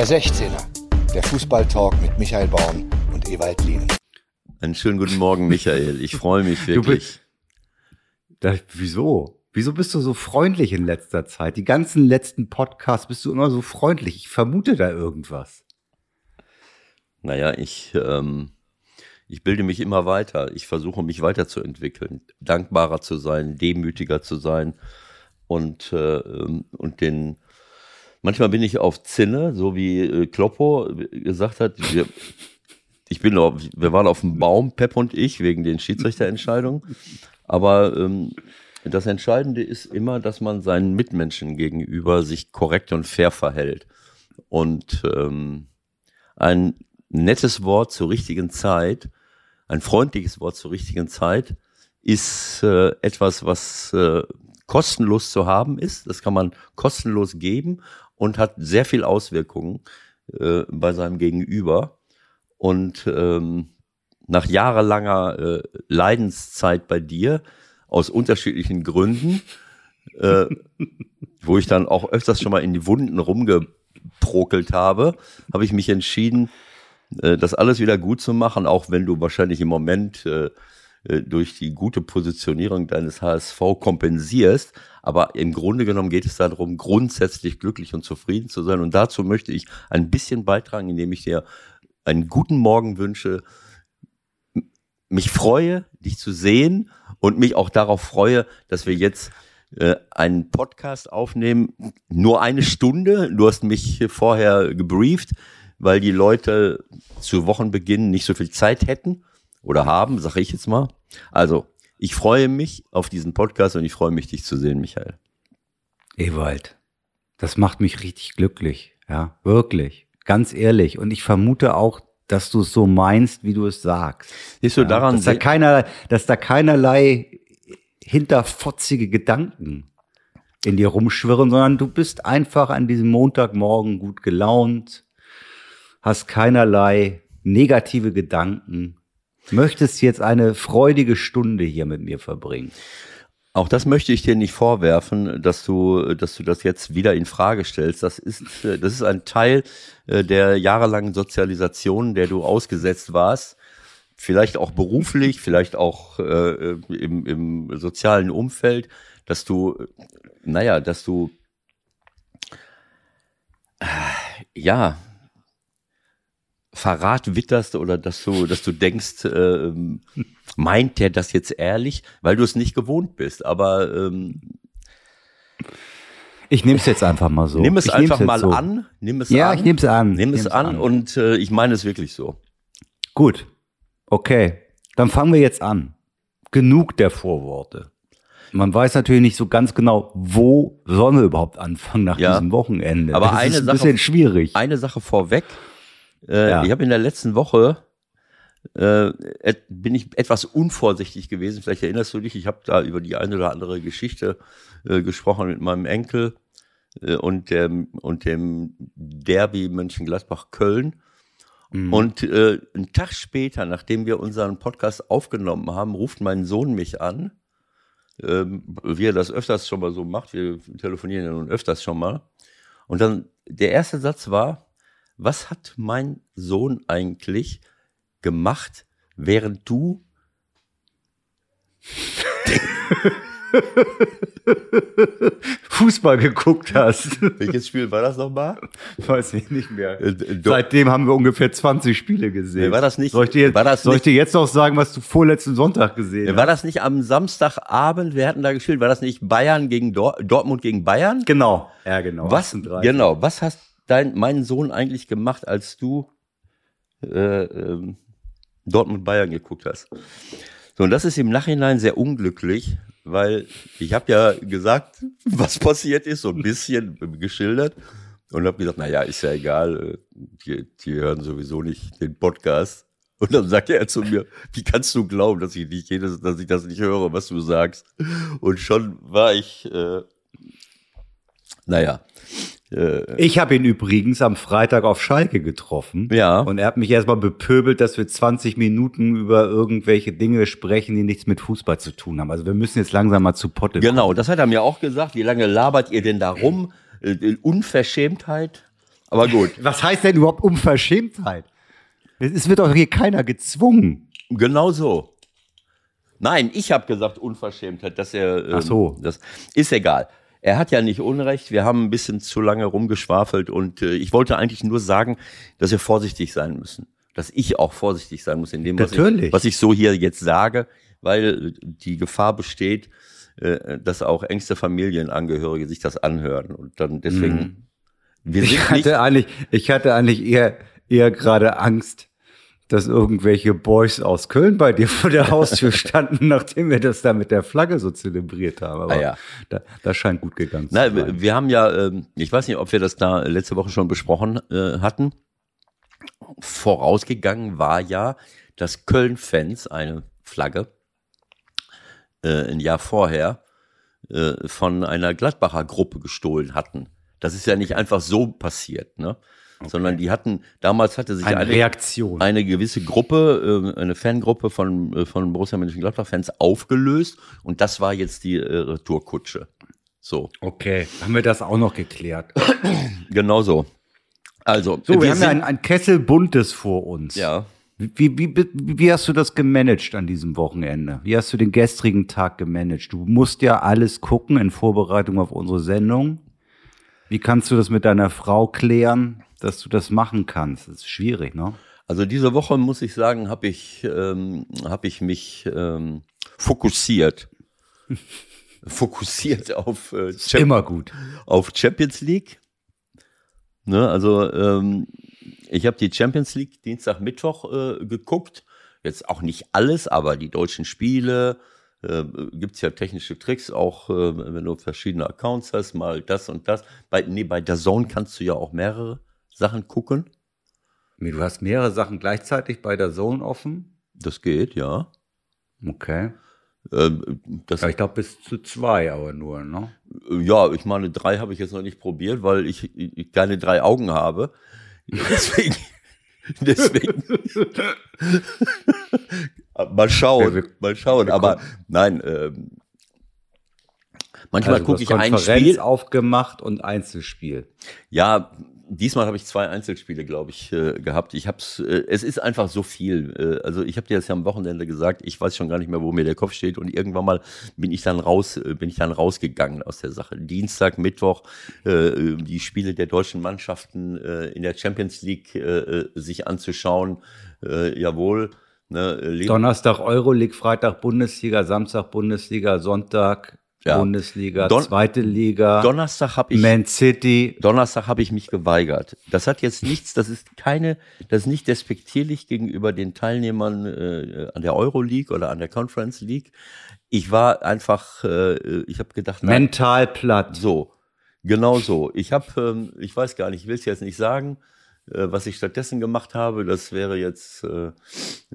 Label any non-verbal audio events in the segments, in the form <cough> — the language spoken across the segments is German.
Der 16er, der Fußballtalk mit Michael Baum und Ewald Lien. Einen schönen guten Morgen, Michael. Ich freue mich wirklich. Du bist, da, wieso? Wieso bist du so freundlich in letzter Zeit? Die ganzen letzten Podcasts bist du immer so freundlich. Ich vermute da irgendwas. Naja, ich, ähm, ich bilde mich immer weiter. Ich versuche mich weiterzuentwickeln, dankbarer zu sein, demütiger zu sein und, äh, und den manchmal bin ich auf Zinne, so wie äh, Kloppo gesagt hat. Wir, ich bin auf, wir waren auf dem Baum, Pep und ich, wegen den Schiedsrichterentscheidungen. Aber ähm, das Entscheidende ist immer, dass man seinen Mitmenschen gegenüber sich korrekt und fair verhält. Und ähm, ein nettes Wort zur richtigen Zeit, ein freundliches Wort zur richtigen Zeit, ist äh, etwas, was äh, kostenlos zu haben ist. Das kann man kostenlos geben und hat sehr viel Auswirkungen äh, bei seinem Gegenüber. Und ähm, nach jahrelanger äh, Leidenszeit bei dir, aus unterschiedlichen Gründen, äh, <laughs> wo ich dann auch öfters schon mal in die Wunden rumgeprokelt habe, habe ich mich entschieden, äh, das alles wieder gut zu machen, auch wenn du wahrscheinlich im Moment äh, durch die gute Positionierung deines HSV kompensierst. Aber im Grunde genommen geht es darum, grundsätzlich glücklich und zufrieden zu sein. Und dazu möchte ich ein bisschen beitragen, indem ich dir einen guten Morgen wünsche, mich freue, dich zu sehen und mich auch darauf freue, dass wir jetzt äh, einen Podcast aufnehmen. Nur eine Stunde. Du hast mich vorher gebrieft, weil die Leute zu Wochenbeginn nicht so viel Zeit hätten oder haben, sage ich jetzt mal. Also, ich freue mich auf diesen Podcast und ich freue mich, dich zu sehen, Michael. Ewald, das macht mich richtig glücklich, ja, wirklich, ganz ehrlich. Und ich vermute auch, dass du es so meinst, wie du es sagst. Siehst du ja, daran, dass da, keiner, dass da keinerlei hinterfotzige Gedanken in dir rumschwirren, sondern du bist einfach an diesem Montagmorgen gut gelaunt, hast keinerlei negative Gedanken, möchtest jetzt eine freudige Stunde hier mit mir verbringen. Auch das möchte ich dir nicht vorwerfen, dass du, dass du das jetzt wieder in Frage stellst. Das ist, das ist ein Teil äh, der jahrelangen Sozialisation, der du ausgesetzt warst. Vielleicht auch beruflich, vielleicht auch äh, im, im sozialen Umfeld, dass du, naja, dass du, äh, ja, Verrat witterst oder dass du, dass du denkst, äh, meint der das jetzt ehrlich, weil du es nicht gewohnt bist. Aber ähm, ich nehme es jetzt einfach mal so. Nimm es ich einfach mal so. an. Nimm es ja, an. ich nehme es an. Nimm es an, an und äh, ich meine es wirklich so. Gut. Okay. Dann fangen wir jetzt an. Genug der Vorworte. Man weiß natürlich nicht so ganz genau, wo sollen wir überhaupt anfangen nach Ja. diesem Wochenende. Aber das eine ist ein Sache- bisschen schwierig. Eine Sache vorweg. Äh, Ja. Ich habe in der letzten Woche äh, bin ich etwas unvorsichtig gewesen. Vielleicht erinnerst du dich, ich habe da über die eine oder andere Geschichte äh, gesprochen mit meinem Enkel äh, und dem und dem Derby Mönchengladbach-Köln. Mhm. Und äh, einen Tag später, nachdem wir unseren Podcast aufgenommen haben, ruft mein Sohn mich an, ähm, wie er das öfters schon mal so macht. Wir telefonieren ja nun öfters schon mal. Und dann der erste Satz war, was hat mein Sohn eigentlich gemacht, während du Fußball geguckt hast. welches Spiel war das nochmal? Weiß ich nicht mehr. Äh, Seitdem haben wir ungefähr 20 Spiele gesehen. Nee, war das nicht- Soll ich dir, war das nicht- dir jetzt noch sagen, was du vorletzten Sonntag gesehen War hast? das nicht am Samstagabend? Wir hatten da gespielt. War das nicht Bayern gegen Dor Dortmund gegen Bayern? Genau. Ja, genau. Was 38. genau? Was hast dein mein Sohn eigentlich gemacht, als du äh, ähm, Dortmund Bayern geguckt hast? So und das ist im Nachhinein sehr unglücklich, weil ich habe ja gesagt, <laughs> was passiert ist, so ein bisschen geschildert und habe gesagt, na ja, ist ja egal, äh, die, die hören sowieso nicht den Podcast. Und dann sagte er zu mir, wie kannst du glauben, dass ich nicht jedes, dass ich das nicht höre, was du sagst? Und schon war ich, äh, naja, Ich habe ihn übrigens am Freitag auf Schalke getroffen. Ja. Und er hat mich erstmal bepöbelt, dass wir 20 Minuten über irgendwelche Dinge sprechen, die nichts mit Fußball zu tun haben. Also wir müssen jetzt langsam mal zu Potte Genau, das hat er mir auch gesagt. Wie lange labert ihr denn da rum? Äh, Unverschämtheit. Aber gut, Was heißt denn überhaupt Unverschämtheit? Es wird doch hier keiner gezwungen. genau so. Nein, ich habe gesagt Unverschämtheit, dass er. ähm, Ach so. Das ist egal. Er hat ja nicht Unrecht. Wir haben ein bisschen zu lange rumgeschwafelt und äh, ich wollte eigentlich nur sagen, dass wir vorsichtig sein müssen. Dass ich auch vorsichtig sein muss in dem, was, ich, was ich so hier jetzt sage, weil die Gefahr besteht, äh, dass auch engste Familienangehörige sich das anhören und dann deswegen. Mhm. Ich hatte eigentlich, ich hatte eigentlich eher, eher gerade Angst, dass irgendwelche Boys aus Köln bei dir vor der Haustür standen, <laughs> nachdem wir das da mit der Flagge so zelebriert haben. Aber Ah ja. da, das scheint gut gegangen zu Nein, sein. wir, wir haben ja, ähm, ich weiß nicht, ob wir das da letzte Woche schon besprochen äh, hatten. Vorausgegangen war ja, dass Köln-Fans eine Flagge äh, ein Jahr vorher äh, von einer Gladbacher Gruppe gestohlen hatten. Das ist ja nicht einfach so passiert, ne? Sondern die hatten, damals hatte sich Eine eine, Reaktion. eine gewisse Gruppe, äh, eine Fangruppe von, äh, von Borussia Mönchengladbach-Fans aufgelöst und das war jetzt die äh, Retourkutsche. So. Okay, haben wir das auch noch geklärt. <clears throat> Genau so. Also, So, wir, haben ja ein, ein Kessel Buntes vor uns. ja, Wie, wie, wie, wie hast du das gemanagt an diesem Wochenende? Wie hast du den gestrigen Tag gemanagt? Du musst ja alles gucken in Vorbereitung auf unsere Sendung. Wie kannst du das mit deiner Frau klären, dass du das machen kannst? Das ist schwierig, ne? also diese Woche muss ich sagen, habe ich, ähm, hab ich mich ähm, fokussiert. <laughs> fokussiert auf, äh, Champ- Immer gut. auf Champions League. Ne, also ähm, ich habe die Champions League Dienstag, Mittwoch äh, geguckt. Jetzt auch nicht alles, aber die deutschen Spiele. Äh, gibt's ja technische Tricks, auch äh, wenn du verschiedene Accounts hast, mal das und das. Bei, nee, bei der Zone kannst du ja auch mehrere Sachen gucken. Du hast mehrere Sachen gleichzeitig bei der Zone offen. Das geht, ja. Okay. Ähm, das, Ja, ich glaube bis zu zwei aber nur, ne? ja, ich meine, drei habe ich jetzt noch nicht probiert, weil ich, ich keine drei Augen habe. <laughs> Deswegen, <laughs> deswegen. <laughs> mal schauen, mal schauen. Aber nein, ähm, manchmal Also, gucke ich ein Spiel. aufgemacht und Einzelspiel. Ja, diesmal habe ich zwei Einzelspiele, glaube ich, äh, gehabt. Ich hab's, äh, es ist einfach so viel. Äh, also ich habe dir das ja am Wochenende gesagt. Ich weiß schon gar nicht mehr, wo mir der Kopf steht. Und irgendwann mal bin ich dann raus, äh, bin ich dann rausgegangen aus der Sache. Dienstag, Mittwoch äh, die Spiele der deutschen Mannschaften äh, in der Champions League äh, äh, sich anzuschauen. Äh, jawohl. Ne, äh, Donnerstag Euroleague, Freitag Bundesliga, Samstag Bundesliga, Sonntag Ja. Bundesliga, Don- zweite Liga, Donnerstag habe ich Man City. Donnerstag habe ich mich geweigert. Das hat jetzt nichts, das ist keine, das ist nicht despektierlich gegenüber den Teilnehmern äh, an der Euroleague oder an der Conference League. Ich war einfach, äh, ich habe gedacht, nein, Mental platt. so, genau so. Ich habe, ähm, ich weiß gar nicht, ich will es jetzt nicht sagen, äh, was ich stattdessen gemacht habe. Das wäre jetzt, äh,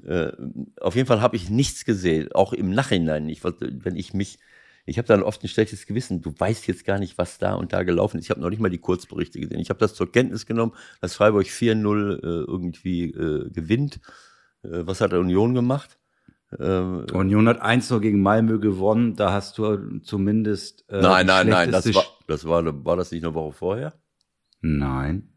äh, auf jeden Fall habe ich nichts gesehen, auch im Nachhinein nicht. Wenn ich mich, ich habe dann oft ein schlechtes Gewissen. Du weißt jetzt gar nicht, was da und da gelaufen ist. Ich habe noch nicht mal die Kurzberichte gesehen. Ich habe das zur Kenntnis genommen, dass Freiburg 4-0 äh, irgendwie äh, gewinnt. Äh, was hat der Union gemacht? Ähm, Union hat 1 nur gegen Malmö gewonnen. Da hast du zumindest. Äh, nein, nein, nein, das war, das war, war das nicht eine Woche vorher? Nein.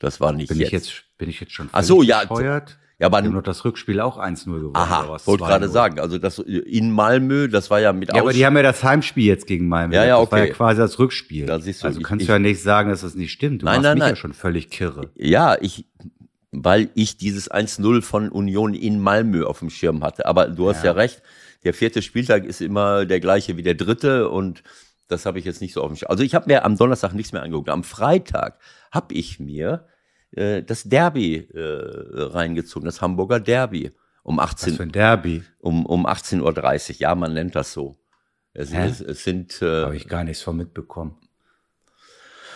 Das war nicht Bin jetzt. ich jetzt, bin ich jetzt schon Ach so, ja, bescheuert? Ja, aber doch das Rückspiel auch 1-0 gewonnen. Aha, was? wollte gerade 2-0. sagen, also das in Malmö, das war ja mit Ja, aber die haben ja das Heimspiel jetzt gegen Malmö. Ja, ja, Das war okay. ja quasi das Rückspiel. Da siehst du, also ich- kannst ich- du ja nicht sagen, dass das nicht stimmt. Du Nein, machst nein, mich ja nein. schon völlig kirre. ja, ich, weil ich dieses 1-0 von Union in Malmö auf dem Schirm hatte. Aber du hast ja. Ja. recht, der vierte Spieltag ist immer der gleiche wie der dritte und das habe ich jetzt nicht so auf dem Schirm. Also ich habe mir am Donnerstag nichts mehr angeguckt. Am Freitag habe ich mir äh, das Derby äh, reingezogen, das Hamburger Derby um Was 18 für ein Derby. um, um 18.30 Uhr. Ja, man nennt das so. Es, es, es sind äh, Habe ich gar nichts von mitbekommen.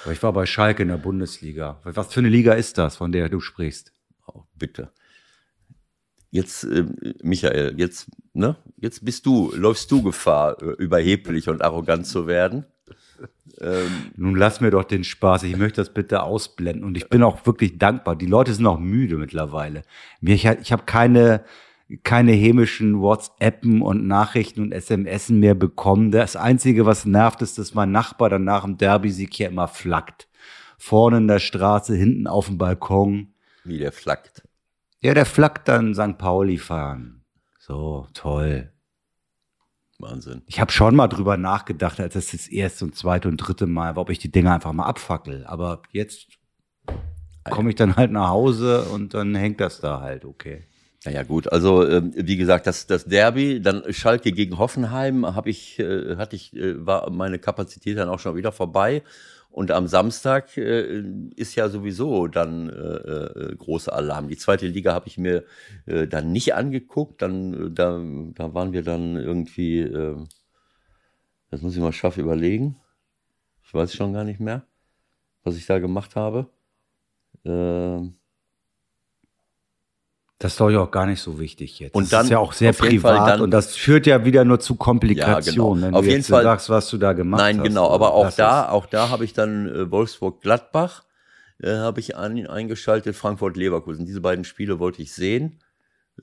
Aber ich war bei Schalke in der Bundesliga. Was für eine Liga ist das, von der du sprichst? Oh, bitte. Jetzt, äh, Michael, jetzt, ne, jetzt bist du, läufst du Gefahr, äh, überheblich und arrogant zu werden. Ähm, Nun lass mir doch den Spaß. Ich möchte das bitte ausblenden. Und ich bin auch wirklich dankbar. Die Leute sind auch müde mittlerweile. Ich, ich habe keine, keine hämischen WhatsAppen und Nachrichten und SMS mehr bekommen. Das Einzige, was nervt, ist, dass mein Nachbar dann nach dem Derby-Sieg hier immer flackt. vorne in der Straße, hinten auf dem Balkon. Wie der flackt. Ja, der flackt dann St. Pauli fahren. So, toll. Wahnsinn. Ich habe schon mal drüber nachgedacht, als das das erste und zweite und dritte Mal war, ob ich die Dinger einfach mal abfackel. Aber jetzt komme ich dann halt nach Hause und dann hängt das da halt, okay. Naja gut, also ähm, wie gesagt, das, das Derby, dann Schalke gegen Hoffenheim, habe ich, äh, hatte ich, äh, war meine Kapazität dann auch schon wieder vorbei. Und am Samstag äh, ist ja sowieso dann äh, äh, großer Alarm. Die zweite Liga habe ich mir äh, dann nicht angeguckt. Dann äh, da, da waren wir dann irgendwie, äh, das muss ich mal scharf überlegen. Ich weiß schon gar nicht mehr, was ich da gemacht habe. Äh, Das ist doch auch gar nicht so wichtig jetzt. Und das dann ist ja auch sehr privat dann- und das führt ja wieder nur zu Komplikationen, Ja, genau. wenn Auf du jeden jetzt Fall- sagst, was du da gemacht Nein, hast. genau, aber auch da, auch da habe ich dann äh, Wolfsburg-Gladbach äh, habe ich an, eingeschaltet, Frankfurt-Leverkusen. Diese beiden Spiele wollte ich sehen.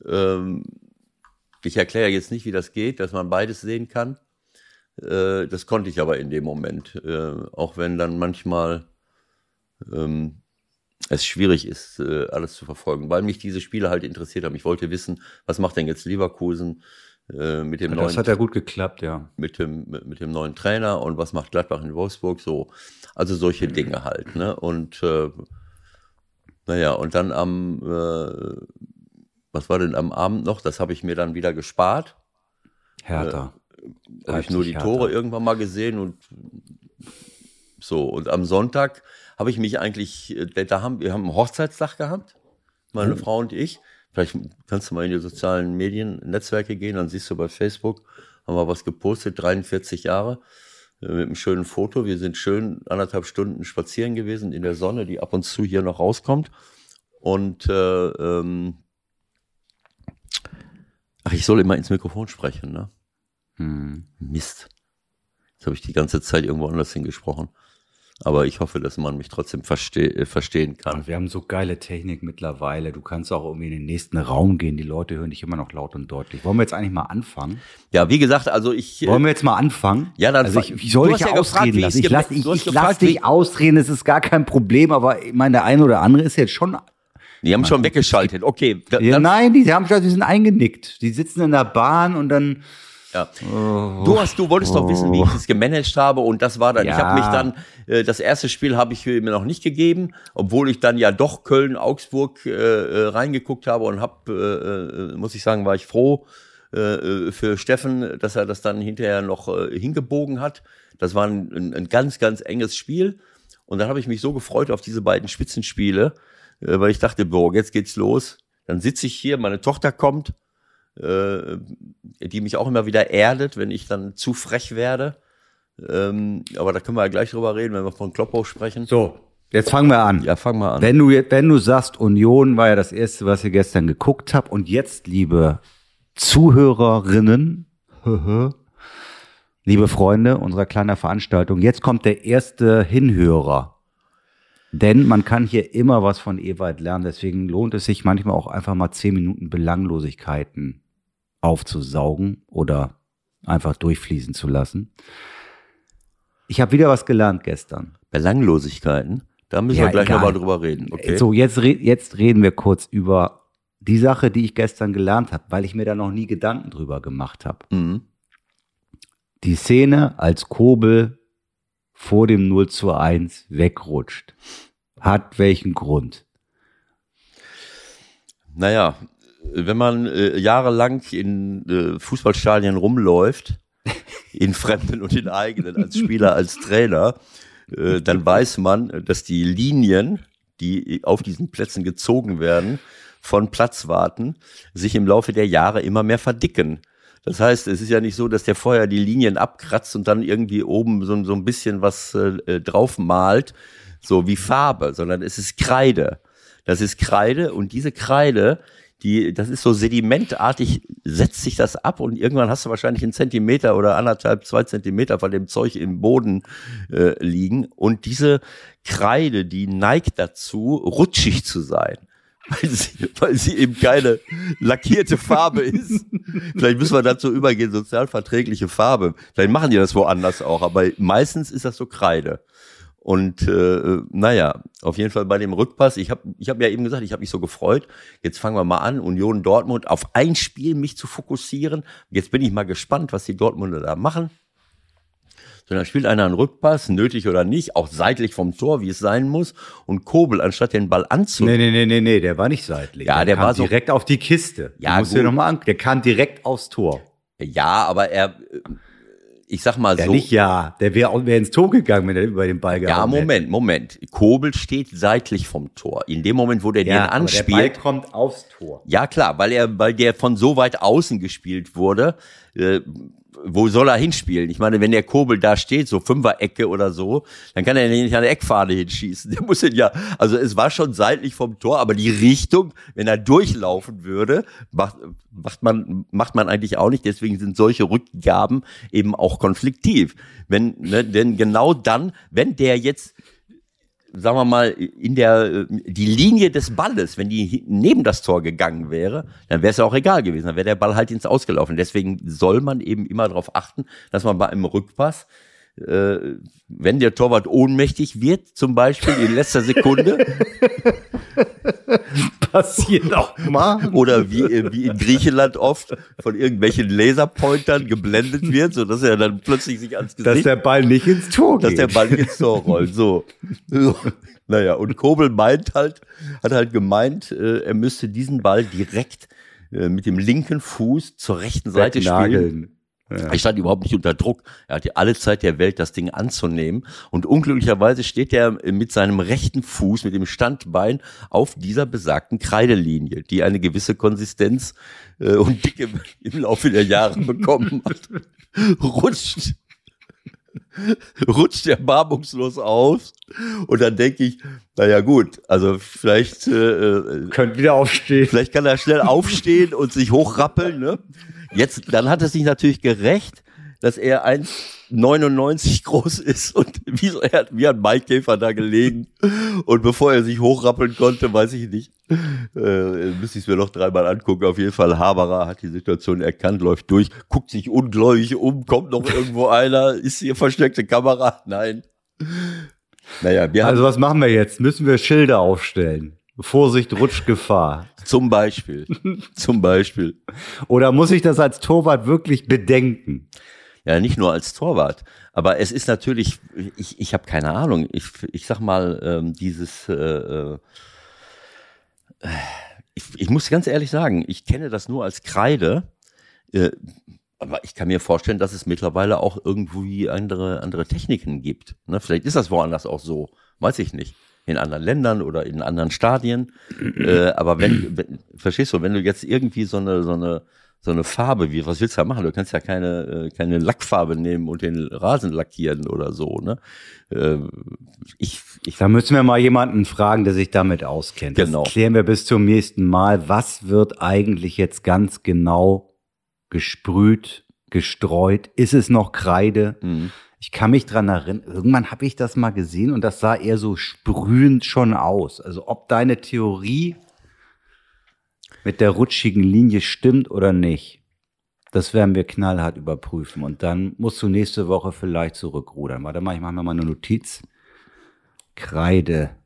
Ähm, ich erkläre jetzt nicht, wie das geht, dass man beides sehen kann. Äh, das konnte ich aber in dem Moment, äh, auch wenn dann manchmal ähm, es schwierig ist, äh, alles zu verfolgen, weil mich diese Spiele halt interessiert haben. Ich wollte wissen, was macht denn jetzt Leverkusen äh, mit dem Ja, neuen Das hat ja gut geklappt, ja. mit dem, mit, dem neuen Trainer und was macht Gladbach in Wolfsburg so. Also solche Dinge halt, ne? Und äh, naja, und dann am, äh, was war denn am Abend noch? Das habe ich mir dann wieder gespart. Härter. Da habe ich nur die Leipzig Tore Hertha. irgendwann mal gesehen und so. Und am Sonntag habe ich mich eigentlich, äh, da haben wir haben einen Hochzeitstag gehabt, meine Frau und ich. Vielleicht kannst du mal in die sozialen Medien, Netzwerke gehen, dann siehst du bei Facebook, haben wir was gepostet, 43 Jahre, äh, mit einem schönen Foto. Wir sind schön anderthalb Stunden spazieren gewesen in der Sonne, die ab und zu hier noch rauskommt. Und äh, ähm, ach, ich soll immer ins Mikrofon sprechen, ne? Hm. Mist. Jetzt habe ich die ganze Zeit irgendwo anders hingesprochen. Aber ich hoffe, dass man mich trotzdem verste äh, verstehen kann. Und wir haben so geile Technik mittlerweile. Du kannst auch irgendwie in den nächsten Raum gehen. Die Leute hören dich immer noch laut und deutlich. Wollen wir jetzt eigentlich mal anfangen? Ja, wie gesagt, also ich. äh, Wollen wir jetzt mal anfangen? Ja, dann also ich, ich soll dich ja ausreden lassen. Ich lass, geme- ich, ich lass dich ausreden, es ist gar kein Problem, aber ich meine, der eine oder andere ist jetzt schon. Die haben schon weggeschaltet. Okay. Ja, nein, die haben schon, die sind eingenickt. Die sitzen in der Bahn und dann. Ja. Du hast, du wolltest doch wissen, wie ich es gemanagt habe und das war dann. Ich Ja. habe mich dann, äh, das erste Spiel habe ich mir noch nicht gegeben, obwohl ich dann ja doch Köln, Augsburg äh, äh, reingeguckt habe und habe, äh, äh, muss ich sagen, war ich froh äh, äh, für Steffen, dass er das dann hinterher noch äh, hingebogen hat. Das war ein, ein, ein ganz, ganz enges Spiel und dann habe ich mich so gefreut auf diese beiden Spitzenspiele, äh, weil ich dachte, boah, jetzt geht's los. Dann sitze ich hier, meine Tochter kommt äh, die mich auch immer wieder erdet, wenn ich dann zu frech werde. Ähm, aber da können wir ja gleich drüber reden, wenn wir von Kloppo sprechen. So, jetzt fangen wir an. Ja, fang mal an. Wenn du, jetzt- wenn du sagst, Union war ja das erste, was ihr gestern geguckt habt, und jetzt, liebe Zuhörerinnen, <laughs> liebe Freunde unserer kleinen Veranstaltung, jetzt kommt der erste Hinhörer. Denn man kann hier immer was von Ewald lernen, deswegen lohnt es sich manchmal auch einfach mal zehn Minuten Belanglosigkeiten aufzusaugen oder einfach durchfließen zu lassen. Ich habe wieder was gelernt gestern. Belanglosigkeiten, da müssen Ja, wir gleich nochmal drüber reden. Okay? So, jetzt, jetzt reden wir kurz über die Sache, die ich gestern gelernt habe, weil ich mir da noch nie Gedanken drüber gemacht habe. Mhm. Die Szene, als Kobel vor dem 0 zu 1 wegrutscht, hat welchen Grund? Naja, wenn man äh, jahrelang in äh, Fußballstadien rumläuft, in <laughs> fremden und in eigenen, als Spieler, als Trainer, äh, dann weiß man, dass die Linien, die auf diesen Plätzen gezogen werden, von Platzwarten, sich im Laufe der Jahre immer mehr verdicken. Das heißt, es ist ja nicht so, dass der vorher die Linien abkratzt und dann irgendwie oben so, so ein bisschen was äh, drauf malt, so wie Farbe, sondern es ist Kreide. Das ist Kreide und diese Kreide, die, das ist so sedimentartig, setzt sich das ab und irgendwann hast du wahrscheinlich einen Zentimeter oder anderthalb, zwei Zentimeter von dem Zeug im Boden äh, liegen. Und diese Kreide, die neigt dazu, rutschig zu sein. <laughs> Weil sie, weil sie eben keine lackierte Farbe ist. Vielleicht müssen wir dazu übergehen, sozialverträgliche Farbe. Vielleicht machen die das woanders auch, aber meistens ist das so Kreide. Und äh, naja, auf jeden Fall bei dem Rückpass, ich habe ich hab ja eben gesagt, ich habe mich so gefreut. Jetzt fangen wir mal an, Union Dortmund auf ein Spiel mich zu fokussieren. Jetzt bin ich mal gespannt, was die Dortmunder da machen. So, dann spielt einer einen Rückpass, nötig oder nicht, auch seitlich vom Tor, wie es sein muss. Und Kobel, anstatt den Ball anzunehmen. Nee, nee, nee, nee, nee, der war nicht seitlich. Ja, der kam war so- direkt auf die Kiste. Ja, du musst gut. dir noch mal an. Der kam direkt aufs Tor. Ja, aber er, äh, ich sag mal Ja, so. nicht ja. Der wäre wär ins Tor gegangen, wenn er über den Ball Ja, gehauen hätte. Moment, Moment. Kobel steht seitlich vom Tor. In dem Moment, wo der Ja, den aber der Ball anspielt. kommt aufs Tor. Ja, klar, weil er, weil der von so weit außen gespielt wurde. Äh, wo soll er hinspielen? Ich meine, wenn der Kobel da steht, so Fünfer-Ecke oder so, dann kann er nicht an der Eckfahne hinschießen. <laughs> Der muss ihn ja, also es war schon seitlich vom Tor, aber die Richtung, wenn er durchlaufen würde, macht, macht man, macht man eigentlich auch nicht. Deswegen sind solche Rückgaben eben auch konfliktiv. Wenn, ne, denn genau dann, wenn der jetzt sagen wir mal, in der, die Linie des Balles, wenn die neben das Tor gegangen wäre, dann wäre es ja auch egal gewesen. Dann wäre der Ball halt ins Ausgelaufen. Deswegen soll man eben immer darauf achten, dass man bei einem Rückpass, äh, wenn der Torwart ohnmächtig wird, zum Beispiel in letzter Sekunde, <laughs> Passiert auch mal. oder wie, äh, wie in Griechenland oft von irgendwelchen Laserpointern geblendet wird, so dass er dann plötzlich sich ans Dass Gesicht der Ball nicht ins Tor dass geht. der Ball nicht ins Tor rollt. So. so. Naja, und Kobel meint halt, hat halt gemeint, äh, er müsste diesen Ball direkt äh, mit dem linken Fuß zur rechten Seite spielen. Nageln. Er stand überhaupt nicht unter Druck. Er hatte alle Zeit der Welt, das Ding anzunehmen. Und unglücklicherweise steht er mit seinem rechten Fuß, mit dem Standbein auf dieser besagten Kreidelinie, die eine gewisse Konsistenz äh, und Dicke <laughs> im Laufe der Jahre bekommen hat. <laughs> Rutscht rutscht erbarmungslos aus. Und dann denke ich, naja gut, also vielleicht, äh, äh, Könnt wieder aufstehen. vielleicht kann er schnell aufstehen und sich hochrappeln. Ne? Jetzt, dann hat es sich natürlich gerecht, dass er 1,99 groß ist und <laughs> wie, so, er hat wie ein Maikäfer da gelegen. Und bevor er sich hochrappeln konnte, weiß ich nicht, äh, müsste ich es mir noch dreimal angucken. Auf jeden Fall, Haberer hat die Situation erkannt, läuft durch, guckt sich ungläubig um, kommt noch irgendwo einer, ist hier versteckte Kamera? Nein. Naja, wir haben Also was machen wir jetzt? Müssen wir Schilder aufstellen? Vorsicht, rutscht Gefahr. zum Beispiel, <laughs> zum Beispiel, Oder muss ich das als Torwart wirklich bedenken? Ja, nicht nur als Torwart. Aber es ist natürlich, ich, ich habe keine Ahnung. Ich, ich sag mal, ähm, dieses, äh, äh, ich, ich muss ganz ehrlich sagen, ich kenne das nur als Kreide. Äh, aber ich kann mir vorstellen, dass es mittlerweile auch irgendwie andere, andere Techniken gibt. Ne? Vielleicht ist das woanders auch so. Weiß ich nicht. In anderen Ländern oder in anderen Stadien. <clears throat> äh, aber wenn, wenn, verstehst du, wenn du jetzt irgendwie so eine, so eine, so eine Farbe, wie, was willst du da machen? Du kannst ja keine, äh, keine Lackfarbe nehmen und den Rasen lackieren oder so, ne? Äh, ich, ich, Da müssen wir mal jemanden fragen, der sich damit auskennt. Genau. Das klären wir bis zum nächsten Mal. Was wird eigentlich jetzt ganz genau gesprüht, gestreut? Ist es noch Kreide? mh. Ich kann mich dran erinnern, irgendwann habe ich das mal gesehen und das sah eher so sprühend schon aus. Also ob deine Theorie mit der rutschigen Linie stimmt oder nicht, das werden wir knallhart überprüfen. Und dann musst du nächste Woche vielleicht zurückrudern. Warte mal, ich mache mir mal eine Notiz. Kreide,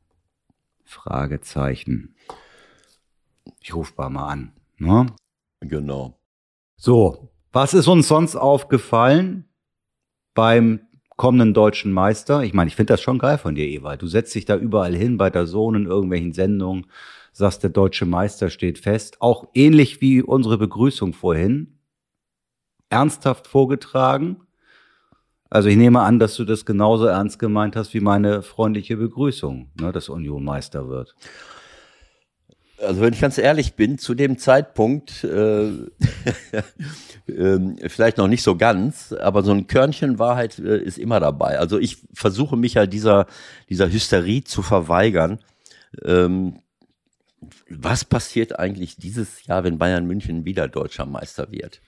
Fragezeichen. Ich rufe mal an. Ne? genau. So, was ist uns sonst aufgefallen beim kommenden deutschen Meister? Ich meine, ich finde das schon geil von dir, Ewald. Du setzt dich da überall hin bei der Sohn in irgendwelchen Sendungen, sagst, der deutsche Meister steht fest. Auch ähnlich wie unsere Begrüßung vorhin. Ernsthaft vorgetragen. Also ich nehme an, dass du das genauso ernst gemeint hast wie meine freundliche Begrüßung, ne, dass Union Meister wird. Also wenn ich ganz ehrlich bin, zu dem Zeitpunkt äh, <laughs> ähm, vielleicht noch nicht so ganz, aber so ein Körnchen Wahrheit äh, ist immer dabei. Also ich versuche mich ja dieser dieser Hysterie zu verweigern. Ähm, was passiert eigentlich dieses Jahr, wenn Bayern München wieder deutscher Meister wird?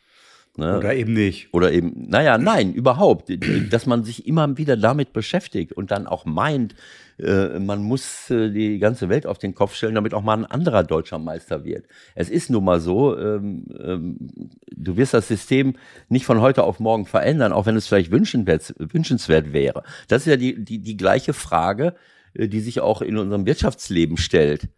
Ne? Oder eben nicht. Oder eben, naja, nein, überhaupt, dass man sich immer wieder damit beschäftigt und dann auch meint, äh, man muss äh, die ganze Welt auf den Kopf stellen, damit auch mal ein anderer deutscher Meister wird. Es ist nun mal so, ähm, ähm, du wirst das System nicht von heute auf morgen verändern, auch wenn es vielleicht wünschenswert, wünschenswert wäre. Das ist ja die, die, die gleiche Frage, äh, die sich auch in unserem Wirtschaftsleben stellt.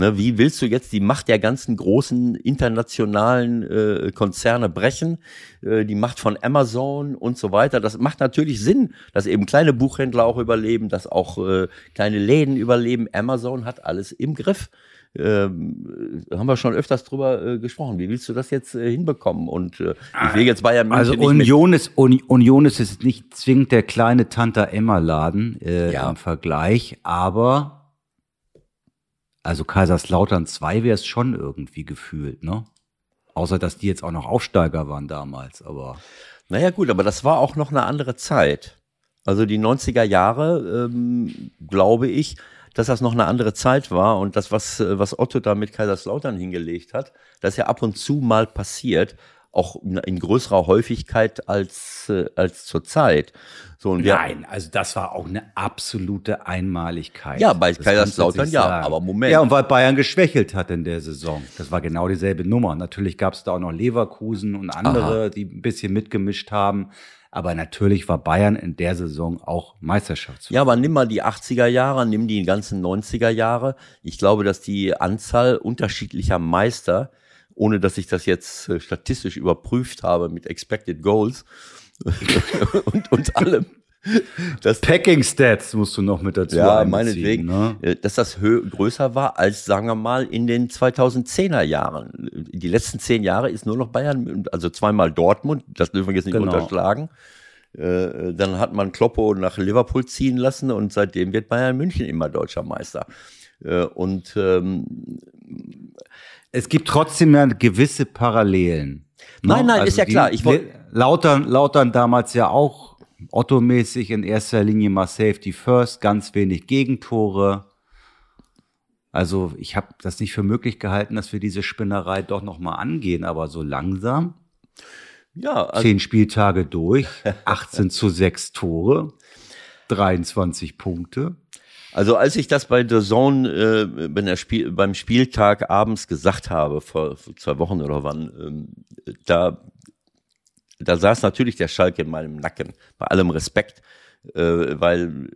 Ne, wie willst du jetzt die Macht der ganzen großen internationalen äh, Konzerne brechen? Äh, die Macht von Amazon und so weiter. Das macht natürlich Sinn, dass eben kleine Buchhändler auch überleben, dass auch äh, kleine Läden überleben. Amazon hat alles im Griff. Ähm, haben wir schon öfters drüber äh, gesprochen. Wie willst du das jetzt äh, hinbekommen? Und äh, ich will jetzt Bayern Also München nicht Union ist, Uni- Union ist jetzt nicht zwingend der kleine Tante Emma Laden äh, Ja. im Vergleich, aber also Kaiserslautern 2 wäre es schon irgendwie gefühlt, ne? Außer dass die jetzt auch noch Aufsteiger waren damals, aber Naja gut, aber das war auch noch eine andere Zeit. Also die 90er Jahre, ähm, glaube ich, dass das noch eine andere Zeit war und das, was, äh, was Otto da mit Kaiserslautern hingelegt hat, das ist ja ab und zu mal passiert, auch in, größerer Häufigkeit als, äh, als zur Zeit. So, und wir, Nein, also das war auch eine absolute Einmaligkeit. Ja, bei Das Kaiserslautern ja, sagen. aber Moment. Ja, und weil Bayern geschwächelt hat in der Saison. Das war genau dieselbe Nummer. Natürlich gab es da auch noch Leverkusen und andere, die ein bisschen mitgemischt haben. Aber natürlich war Bayern in der Saison auch Meisterschaftsfavorit. Ja, aber nimm mal die 80er Jahre, nimm die ganzen 90er Jahre. Ich glaube, dass die Anzahl unterschiedlicher Meister, ohne dass ich das jetzt äh, statistisch überprüft habe mit Expected Goals <laughs> und, und allem, dass, Packing Stats musst du noch mit dazu ja, meinetwegen, Ne? äh, dass das größer war als, sagen wir mal, in den 2010er Jahren. Die letzten zehn Jahre ist nur noch Bayern, also zweimal Dortmund, das dürfen wir jetzt nicht Genau. unterschlagen. Äh, Dann hat man Kloppo nach Liverpool ziehen lassen und seitdem wird Bayern München immer deutscher Meister. Äh, Und ähm, Es gibt trotzdem ja gewisse Parallelen. Nein, nein, ist ja klar. Ich Lautern, Lautern damals ja auch Otto-mäßig in erster Linie mal Safety First, ganz wenig Gegentore. Also ich habe das nicht für möglich gehalten, dass wir diese Spinnerei doch noch mal angehen, aber so langsam. ja, also, Zehn Spieltage durch, 18 zu 6 Tore, 23 Punkte. Also als ich das bei The Zone äh, bei der Spiel, beim Spieltag abends gesagt habe, vor, vor zwei Wochen oder wann, ähm, da, da saß natürlich der Schalke in meinem Nacken, bei allem Respekt, äh, weil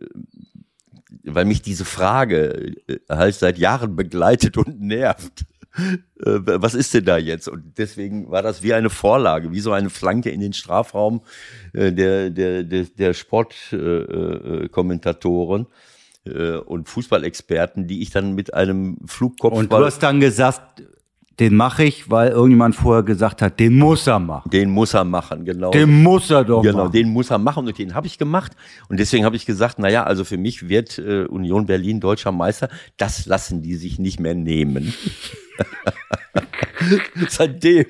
weil mich diese Frage äh, halt seit Jahren begleitet und nervt. Äh, Was ist denn da jetzt? Und deswegen war das wie eine Vorlage, wie so eine Flanke in den Strafraum äh, der, der, der, der Sportkommentatoren äh, und Fußballexperten, die ich dann mit einem Flugkopf Und du hast dann gesagt, den mache ich, weil irgendjemand vorher gesagt hat, den muss er machen. den muss er machen, genau. Den muss er doch Genau, machen. den muss er machen und den habe ich gemacht. Und deswegen habe ich gesagt, naja, also für mich wird äh, Union Berlin deutscher Meister. Das lassen die sich nicht mehr nehmen. <laughs> Seitdem.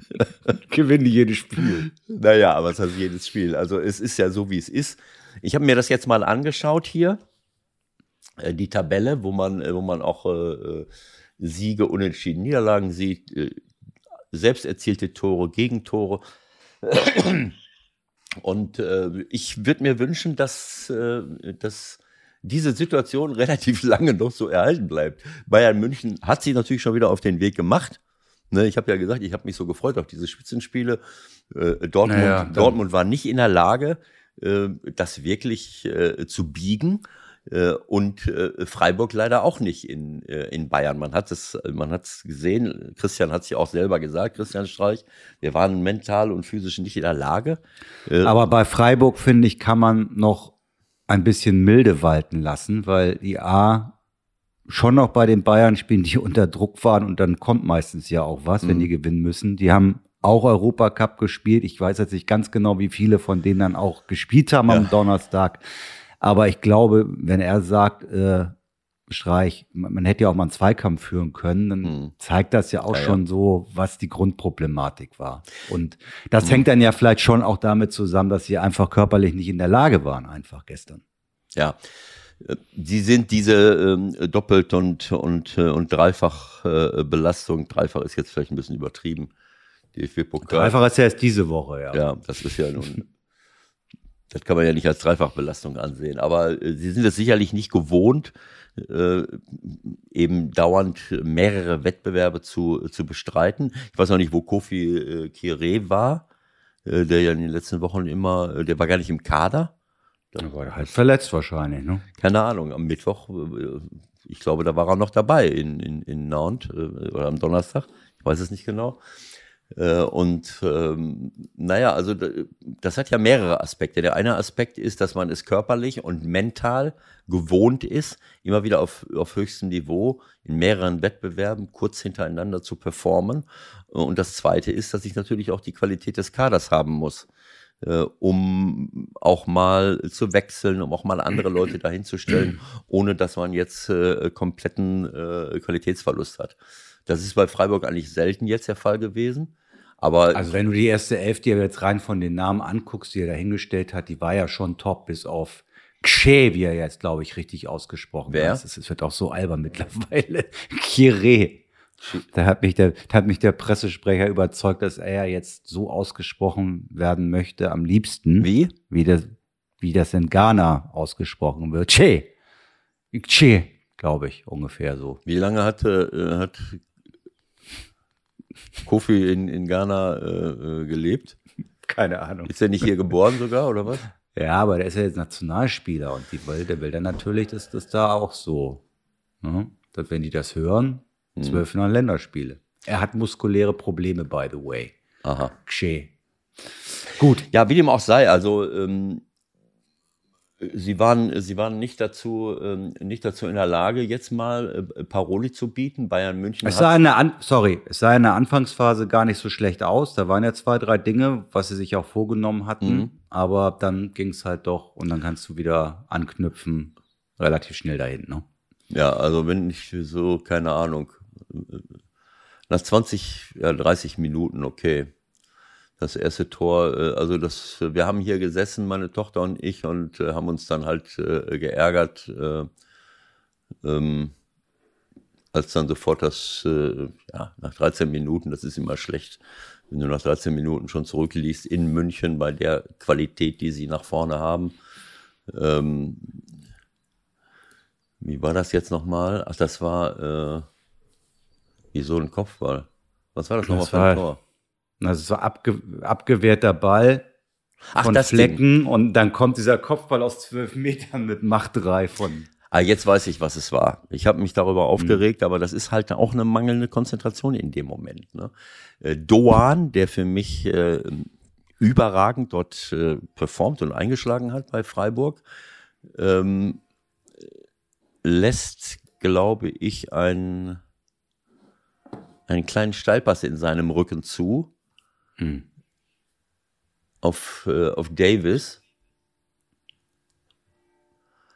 <laughs> Gewinne jedes Spiel. Naja, aber es hat jedes Spiel. Also es ist ja so, wie es ist. Ich habe mir das jetzt mal angeschaut hier. Äh, die Tabelle, wo man, äh, wo man auch äh, äh, Siege, Unentschieden, Niederlagen sieht, äh, selbst erzielte Tore, Gegentore. Und äh, ich würde mir wünschen, dass, äh, dass diese Situation <laughs> relativ lange noch so erhalten bleibt. Bayern München hat sich natürlich schon wieder auf den Weg gemacht. Ne, ich habe ja gesagt, ich habe mich so gefreut auf diese Spitzenspiele. Dortmund, Naja, Dortmund war nicht in der Lage, äh, das wirklich zu biegen. Äh, und äh, Freiburg leider auch nicht in, äh, in Bayern. Man hat es, man hat es gesehen. Christian hat es ja auch selber gesagt, Christian Streich. Wir waren mental und physisch nicht in der Lage. Aber bei Freiburg, finde ich, kann man noch ein bisschen milde walten lassen, weil die A schon noch bei den Bayern spielen, die <laughs> unter Druck waren und dann kommt meistens ja auch was, wenn die gewinnen müssen. Die haben auch Europacup gespielt. Ich weiß jetzt nicht ganz genau, wie viele von denen dann auch gespielt haben am Donnerstag. Aber ich glaube, wenn er sagt, äh, Streich, man, man hätte ja auch mal einen Zweikampf führen können, dann Hm. zeigt das ja auch Ja, ja. schon so, was die Grundproblematik war. Und das hängt dann ja vielleicht schon auch damit zusammen, dass sie einfach körperlich nicht in der Lage waren, einfach gestern. Ja. Äh, Sie sind diese ähm, Doppelt- und, und, äh, und Dreifach-Belastung, Dreifach ist jetzt vielleicht ein bisschen übertrieben, DFB-Pokal. Dreifach ist ja erst diese Woche, ja. Ja, das ist ja nun. <laughs> Das kann man ja nicht als Dreifachbelastung ansehen. Aber äh, sie sind es sicherlich nicht gewohnt, äh, eben dauernd mehrere Wettbewerbe zu, zu bestreiten. Ich weiß noch nicht, wo Kofi äh, Kire war, äh, der ja in den letzten Wochen immer, äh, der war gar nicht im Kader. Da war er halt verletzt wahrscheinlich, ne? Keine Ahnung, am Mittwoch, äh, ich glaube, da war er noch dabei in, in, in Nantes äh, oder am Donnerstag, ich weiß es nicht genau. Äh, Und ähm, naja, also das hat ja mehrere Aspekte. Der eine Aspekt ist, dass man es körperlich und mental gewohnt ist, immer wieder auf, auf höchstem Niveau in mehreren Wettbewerben kurz hintereinander zu performen. Und das zweite ist, dass ich natürlich auch die Qualität des Kaders haben muss, äh, um auch mal zu wechseln, um auch mal andere Leute dahinzustellen, ohne dass man jetzt äh, kompletten äh, Qualitätsverlust hat. Das ist bei Freiburg eigentlich selten jetzt der Fall gewesen. Aber Also wenn du die erste Elf dir jetzt rein von den Namen anguckst, die er da hingestellt hat, die war ja schon top, bis auf Kshe, wie er jetzt, glaube ich, richtig ausgesprochen Wer? hat. Es wird auch so albern <laughs> mittlerweile. Kire. Da hat mich der, da hat mich der Pressesprecher überzeugt, dass er ja jetzt so ausgesprochen werden möchte, am liebsten. wie? Wie das, wie das in Ghana ausgesprochen wird. Che. Che, glaube ich, ungefähr so. Wie lange hatte, äh, hat Kofi in, in Ghana äh, äh, gelebt? Keine Ahnung. Ist er nicht hier geboren sogar, oder was? Ja, aber der ist ja jetzt Nationalspieler und die will, der will dann natürlich, dass das da auch so, ne? dass wenn die das hören, zwölf neun Länderspiele. Er hat muskuläre Probleme, by the way. Aha. Ksche. Gut. Ja, wie dem auch sei, also ähm, sie waren, sie waren nicht dazu, ähm, nicht dazu in der Lage, jetzt mal äh, Paroli zu bieten. Bayern München Es sah in der An sorry, es sah in der Anfangsphase gar nicht so schlecht aus. Da waren ja zwei, drei Dinge, was sie sich auch vorgenommen hatten. Aber dann ging es halt doch und dann kannst du wieder anknüpfen, relativ schnell dahin. Ne? Ja, also wenn ich so, keine Ahnung, nach 20, ja, 30 Minuten, okay. Das erste Tor, äh, also das, wir haben hier gesessen, meine Tochter und ich, und äh, haben uns dann halt äh, geärgert, äh, ähm, als dann sofort das, äh, ja, nach 13 Minuten, das ist immer schlecht, wenn du nach 13 Minuten schon zurückliegst in München bei der Qualität, die sie nach vorne haben. Ähm, wie war das jetzt nochmal? Ach, das war äh, wie so ein Kopfball. Was war das nochmal für ein Tor? Also war abge abgewehrter Ball Ach, von das Ding. Flecken und dann kommt dieser Kopfball aus zwölf Metern mit Macht 3 von. Ah, jetzt weiß ich, was es war. Ich habe mich darüber aufgeregt, aber das ist halt auch eine mangelnde Konzentration in dem Moment. Ne? Äh, Doan, der für mich äh, überragend dort äh, performt und eingeschlagen hat bei Freiburg, ähm, lässt, glaube ich, einen, einen kleinen Steilpass in seinem Rücken zu Hm. auf, äh, auf Davis.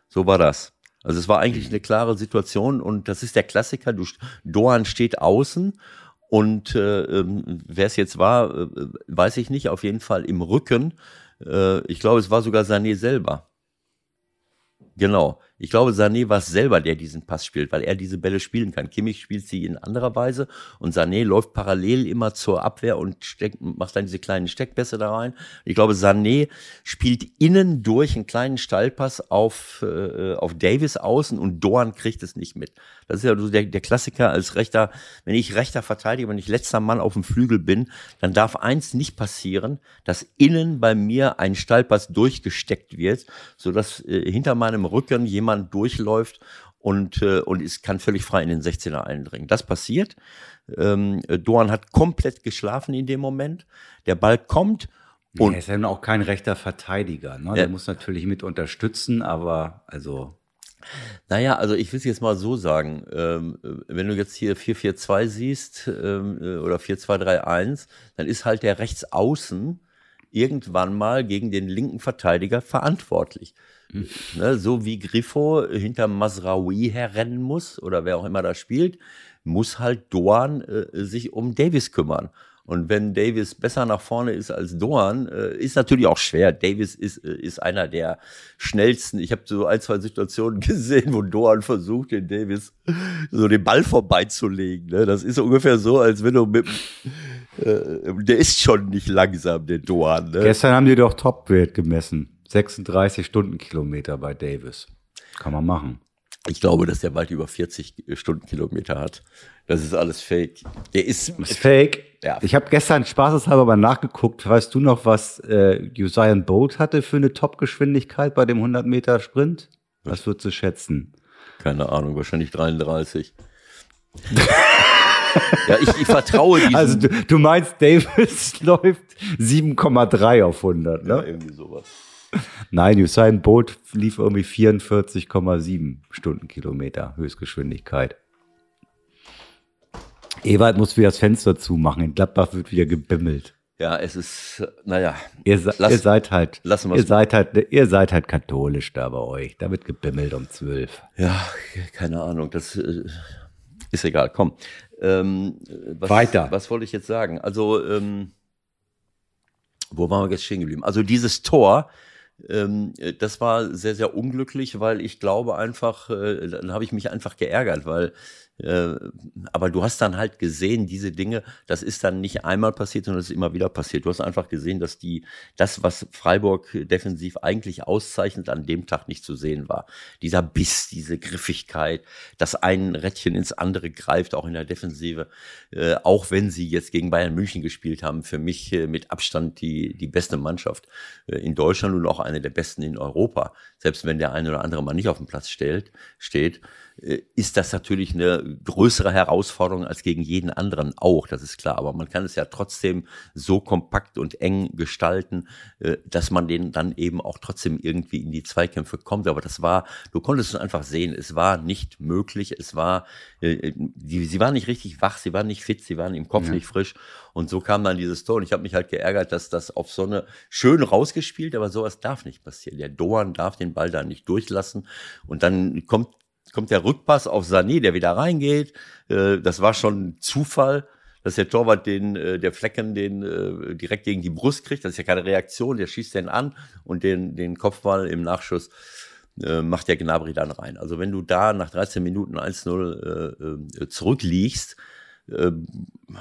So war das. Also es war eigentlich eine klare Situation und das ist der Klassiker. Du, Doan steht außen und äh, ähm, wer es jetzt war, äh, weiß ich nicht. Auf jeden Fall im Rücken. Äh, ich glaube, es war sogar Sané selber. Genau. Ich glaube, Sané war es selber, der diesen Pass spielt, weil er diese Bälle spielen kann. Kimmich spielt sie in anderer Weise und Sané läuft parallel immer zur Abwehr und steckt, macht dann diese kleinen Steckpässe da rein. Ich glaube, Sané spielt innen durch einen kleinen Stallpass auf, äh, auf Davis außen und Doan kriegt es nicht mit. Das ist ja so der, der Klassiker als rechter, wenn ich rechter Verteidiger, wenn ich letzter Mann auf dem Flügel bin, dann darf eins nicht passieren, dass innen bei mir ein Stallpass durchgesteckt wird, sodass äh, hinter meinem Rücken jemand durchläuft und, äh, und es kann völlig frei in den 16er eindringen. Das passiert. Ähm, Doan hat komplett geschlafen in dem Moment. Der Ball kommt und er ist ja nun auch kein rechter Verteidiger. Ne? Der muss natürlich mit unterstützen, aber also Naja, also ich will es jetzt mal so sagen, ähm, wenn du jetzt hier 4-4-2 siehst ähm, äh, oder 4-2-3-1, dann ist halt der Rechtsaußen irgendwann mal gegen den linken Verteidiger verantwortlich. Ne, so wie Griffo hinter Masraoui herrennen muss oder wer auch immer da spielt, muss halt Doan äh, sich um Davis kümmern. Und wenn Davis besser nach vorne ist als Doan, äh, ist natürlich auch schwer. Davis ist, äh, ist einer der schnellsten. Ich habe so ein, zwei Situationen <laughs> gesehen, wo Doan versucht, den Davis so den Ball vorbeizulegen. Ne? Das ist ungefähr so, als wenn du mit, Äh, der ist schon nicht langsam, der Doan. Ne? Gestern haben die doch Topwert gemessen. 36 Stundenkilometer bei Davis. Kann man machen. Ich glaube, dass der weit über 40 Stundenkilometer hat. Das ist alles fake. Der ist, ist fake. Ja. Ich habe gestern spaßeshalber mal nachgeguckt. Weißt du noch, was äh, Usain Bolt hatte für eine Topgeschwindigkeit bei dem 100 Meter Sprint? Was würdest du schätzen? Keine Ahnung, wahrscheinlich 33. <laughs> ja, ich, ich vertraue diesem. Also du, du meinst, Davis <laughs> läuft 7,3 auf 100, ne? ja, irgendwie sowas. Nein, Usain Bolt lief irgendwie 44,7 Stundenkilometer Höchstgeschwindigkeit. Ewald muss wieder das Fenster zumachen. In Gladbach wird wieder gebimmelt. Ja, es ist, naja. Ihr, se Lass- ihr seid halt, lassen ihr seid halt, ihr seid halt katholisch da bei euch. Da wird gebimmelt um zwölf. Ja, keine Ahnung, das äh, ist egal. Komm. Ähm, was, Weiter. Was wollte ich jetzt sagen? Also, ähm, wo waren wir jetzt stehen geblieben? Also dieses Tor, das war sehr, sehr unglücklich, weil ich glaube einfach, äh, dann habe ich mich einfach geärgert, weil äh, aber du hast dann halt gesehen, diese Dinge, das ist dann nicht einmal passiert, sondern es ist immer wieder passiert. Du hast einfach gesehen, dass die, das, was Freiburg defensiv eigentlich auszeichnet, an dem Tag nicht zu sehen war. Dieser Biss, diese Griffigkeit, dass ein Rädchen ins andere greift, auch in der Defensive, äh, auch wenn sie jetzt gegen Bayern München gespielt haben, für mich äh, mit Abstand die, die beste Mannschaft äh, in Deutschland und auch eine der besten in Europa. Selbst wenn der eine oder andere mal nicht auf dem Platz stellt, steht, äh, ist das natürlich eine größere Herausforderung als gegen jeden anderen auch, das ist klar. Aber man kann es ja trotzdem so kompakt und eng gestalten, äh, dass man den dann eben auch trotzdem irgendwie in die Zweikämpfe kommt. Aber das war, du konntest es einfach sehen, es war nicht möglich, es war, äh, die, sie waren nicht richtig wach, sie waren nicht fit, sie waren im Kopf nicht frisch. Und so kam dann dieses Tor. Und ich habe mich halt geärgert, dass das auf so eine schön rausgespielt, aber sowas darf nicht passieren. Der Doan darf den Ball da nicht durchlassen. Und dann kommt kommt der Rückpass auf Sané, der wieder reingeht. Äh, das war schon Zufall, dass der Torwart den, äh, der Flecken den äh, direkt gegen die Brust kriegt. Das ist ja keine Reaktion, der schießt den an und den, den Kopfball im Nachschuss äh, macht der Gnabry dann rein. Also wenn du da nach 13 Minuten 1-0 äh, äh, zurückliegst,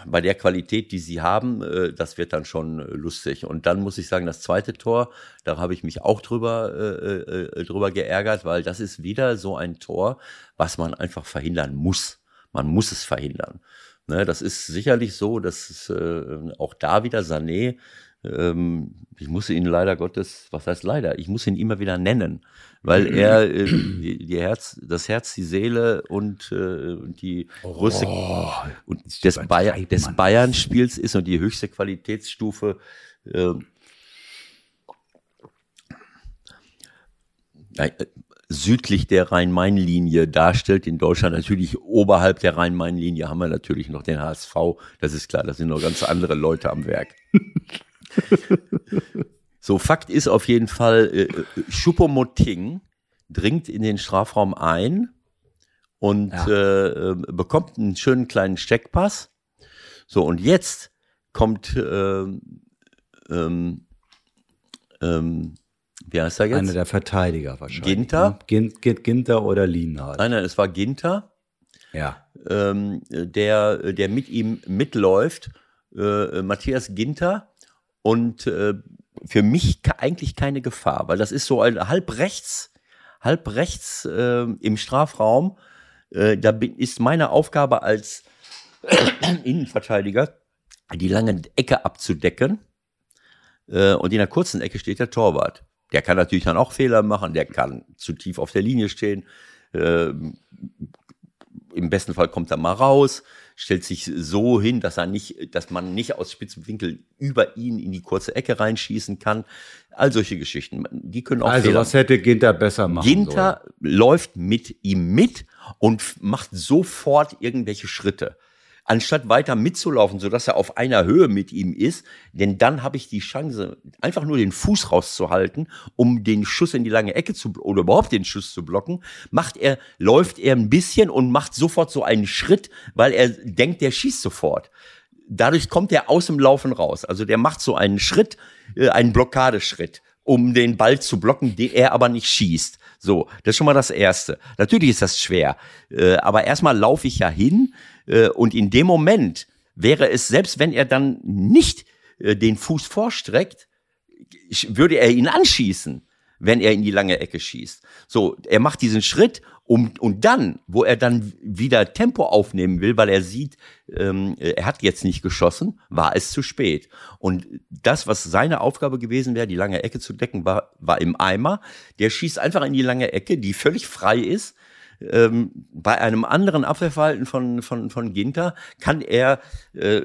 bei der Qualität, die sie haben, äh, das wird dann schon äh, lustig. Und dann muss ich sagen, das zweite Tor, da habe ich mich auch drüber, äh, äh, drüber geärgert, weil das ist wieder so ein Tor, was man einfach verhindern muss. Man muss es verhindern. Ne, das ist sicherlich so, dass es, äh, auch da wieder Sané, ähm, ich muss ihn leider Gottes, was heißt leider, ich muss ihn immer wieder nennen, weil er äh, die, die Herz, das Herz, die Seele und äh, die größte und des, Bayer, des. Bayern-Spiels ist und die höchste Qualitätsstufe. Äh, nein, äh, südlich der Rhein-Main-Linie darstellt in Deutschland. Natürlich oberhalb der Rhein-Main-Linie haben wir natürlich noch den HSV. Das ist klar, da sind noch ganz andere Leute am Werk. <laughs> <laughs> so, Fakt ist auf jeden Fall, äh, Choupo-Moting dringt in den Strafraum ein und Ja. äh, äh, bekommt einen schönen kleinen Steckpass. So, und jetzt kommt ähm, ähm, ähm, wie heißt er jetzt? Einer der Verteidiger wahrscheinlich. Ginter? ne? Gin, Gin, Ginter oder Lienhardt. Nein, nein, es war Ginter, Ja. ähm, der, der mit ihm mitläuft, äh, Matthias Ginter. Und äh, für mich eigentlich keine Gefahr, weil das ist so ein halb rechts, halb rechts äh, im Strafraum. Äh, da bin, ist meine Aufgabe als <coughs> Innenverteidiger, die lange Ecke abzudecken. Äh, und in der kurzen Ecke steht der Torwart. Der kann natürlich dann auch Fehler machen, der kann zu tief auf der Linie stehen. Ähm, Im besten Fall kommt er mal raus, stellt sich so hin, dass er nicht, dass man nicht aus spitzem Winkel über ihn in die kurze Ecke reinschießen kann. All solche Geschichten. Die können auch Also, Fehler was hätte Ginter besser machen Ginter läuft mit ihm mit und macht sofort irgendwelche Schritte. Anstatt weiter mitzulaufen, sodass er auf einer Höhe mit ihm ist, denn dann habe ich die Chance, einfach nur den Fuß rauszuhalten, um den Schuss in die lange Ecke zu oder überhaupt den Schuss zu blocken, macht er, läuft er ein bisschen und macht sofort so einen Schritt, weil er denkt, der schießt sofort dadurch kommt er aus dem Laufen raus. Also der macht so einen Schritt, äh, einen Blockadeschritt, um den Ball zu blocken, den er aber nicht schießt. So, das ist schon mal das Erste. Natürlich ist das schwer, äh, aber erstmal laufe ich ja hin und in dem Moment, wäre es, selbst wenn er dann nicht äh, den Fuß vorstreckt, würde er ihn anschießen, wenn er in die lange Ecke schießt. So, er macht diesen Schritt um, und dann, wo er dann wieder Tempo aufnehmen will, weil er sieht, ähm, er hat jetzt nicht geschossen, war es zu spät. Und das, was seine Aufgabe gewesen wäre, die lange Ecke zu decken, war, war im Eimer. Der schießt einfach in die lange Ecke, die völlig frei ist. Ähm, bei einem anderen Abwehrverhalten von, von, von Ginter kann er äh,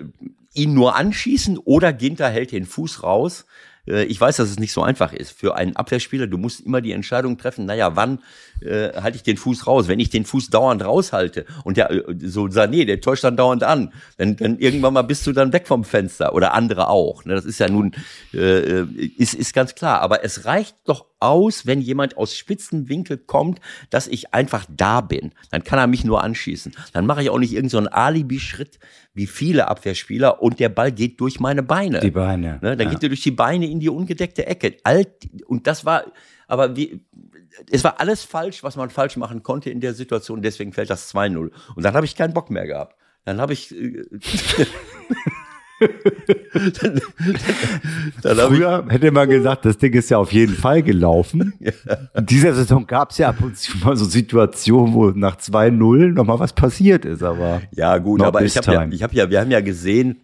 ihn nur anschießen oder Ginter hält den Fuß raus. Äh, Ich weiß, dass es nicht so einfach ist. Für einen Abwehrspieler, du musst immer die Entscheidung treffen, naja, wann äh, halte ich den Fuß raus? Wenn ich den Fuß dauernd raushalte und der äh, so Sané, der täuscht dann dauernd an, dann, dann irgendwann mal bist du dann weg vom Fenster oder andere auch. Ne? Das ist ja nun, äh, ist, ist ganz klar. Aber es reicht doch aus, wenn jemand aus Spitzenwinkel kommt, dass ich einfach da bin. Dann kann er mich nur anschießen. Dann mache ich auch nicht irgendeinen so Alibi-Schritt wie viele Abwehrspieler und der Ball geht durch meine Beine. Die Beine. Ne, dann ja. geht er durch die Beine in die ungedeckte Ecke. Alt, und das war, aber wie, es war alles falsch, was man falsch machen konnte in der Situation. Deswegen fällt das 2-0. Und dann habe ich keinen Bock mehr gehabt. Dann habe ich, äh, <laughs> dann, dann ich, Früher hätte man gesagt, das Ding ist ja auf jeden Fall gelaufen. <laughs> In dieser Saison gab es ja ab und zu mal so Situationen, wo nach 2-0 nochmal was passiert ist, aber Ja, gut, aber ich habe ja, ich habe ja, wir haben ja gesehen,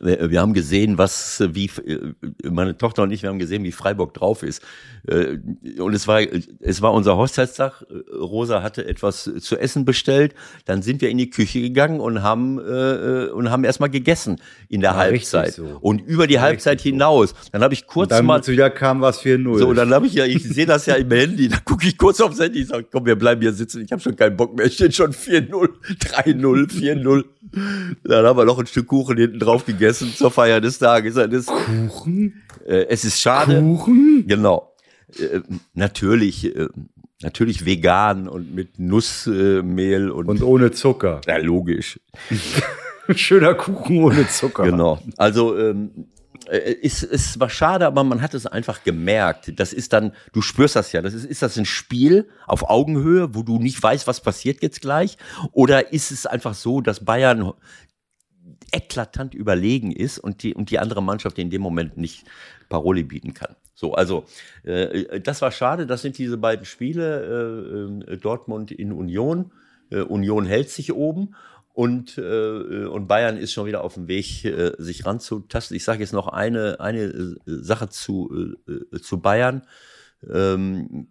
wir wir haben gesehen, was, äh, wie, äh, meine Tochter und ich, wir haben gesehen, wie Freiburg drauf ist. Äh, Und es war, es war unser Hochzeitstag. Rosa hatte etwas zu essen bestellt. Dann sind wir in die Küche gegangen und haben, äh, und haben erstmal gegessen in der Ja, Halbzeit. so. Und über die Halbzeit richtig so. hinaus. Dann habe ich kurz dann mal, wieder kam was 4-0. so, dann habe ich ja, ich sehe das ja im Handy, dann gucke ich kurz aufs Handy, ich sage, komm, wir bleiben hier sitzen, ich habe schon keinen Bock mehr, es steht schon 4-0, 3-0, 4-0. Dann haben wir noch ein Stück Kuchen hinten drauf gegessen zur Feier des Tages. Das ist, Kuchen? äh, es ist schade. Kuchen? Genau. Äh, natürlich, äh, natürlich vegan und mit Nussmehl äh, Mehl und, Und ohne Zucker. ja, logisch. <laughs> Schöner Kuchen ohne Zucker. Genau. Also ähm, äh, ist, es war schade, aber man hat es einfach gemerkt. Das ist dann, du spürst das ja. Das ist, ist das ein Spiel auf Augenhöhe, wo du nicht weißt, was passiert jetzt gleich? Oder ist es einfach so, dass Bayern eklatant überlegen ist und die, und die andere Mannschaft in dem Moment nicht Paroli bieten kann. So, also äh, das war schade. Das sind diese beiden Spiele, äh, äh, Dortmund in Union. Äh, Union hält sich oben und, äh, und Bayern ist schon wieder auf dem Weg, äh, sich ranzutasten. Ich sage jetzt noch eine, eine äh, Sache zu, äh, zu Bayern. Ähm,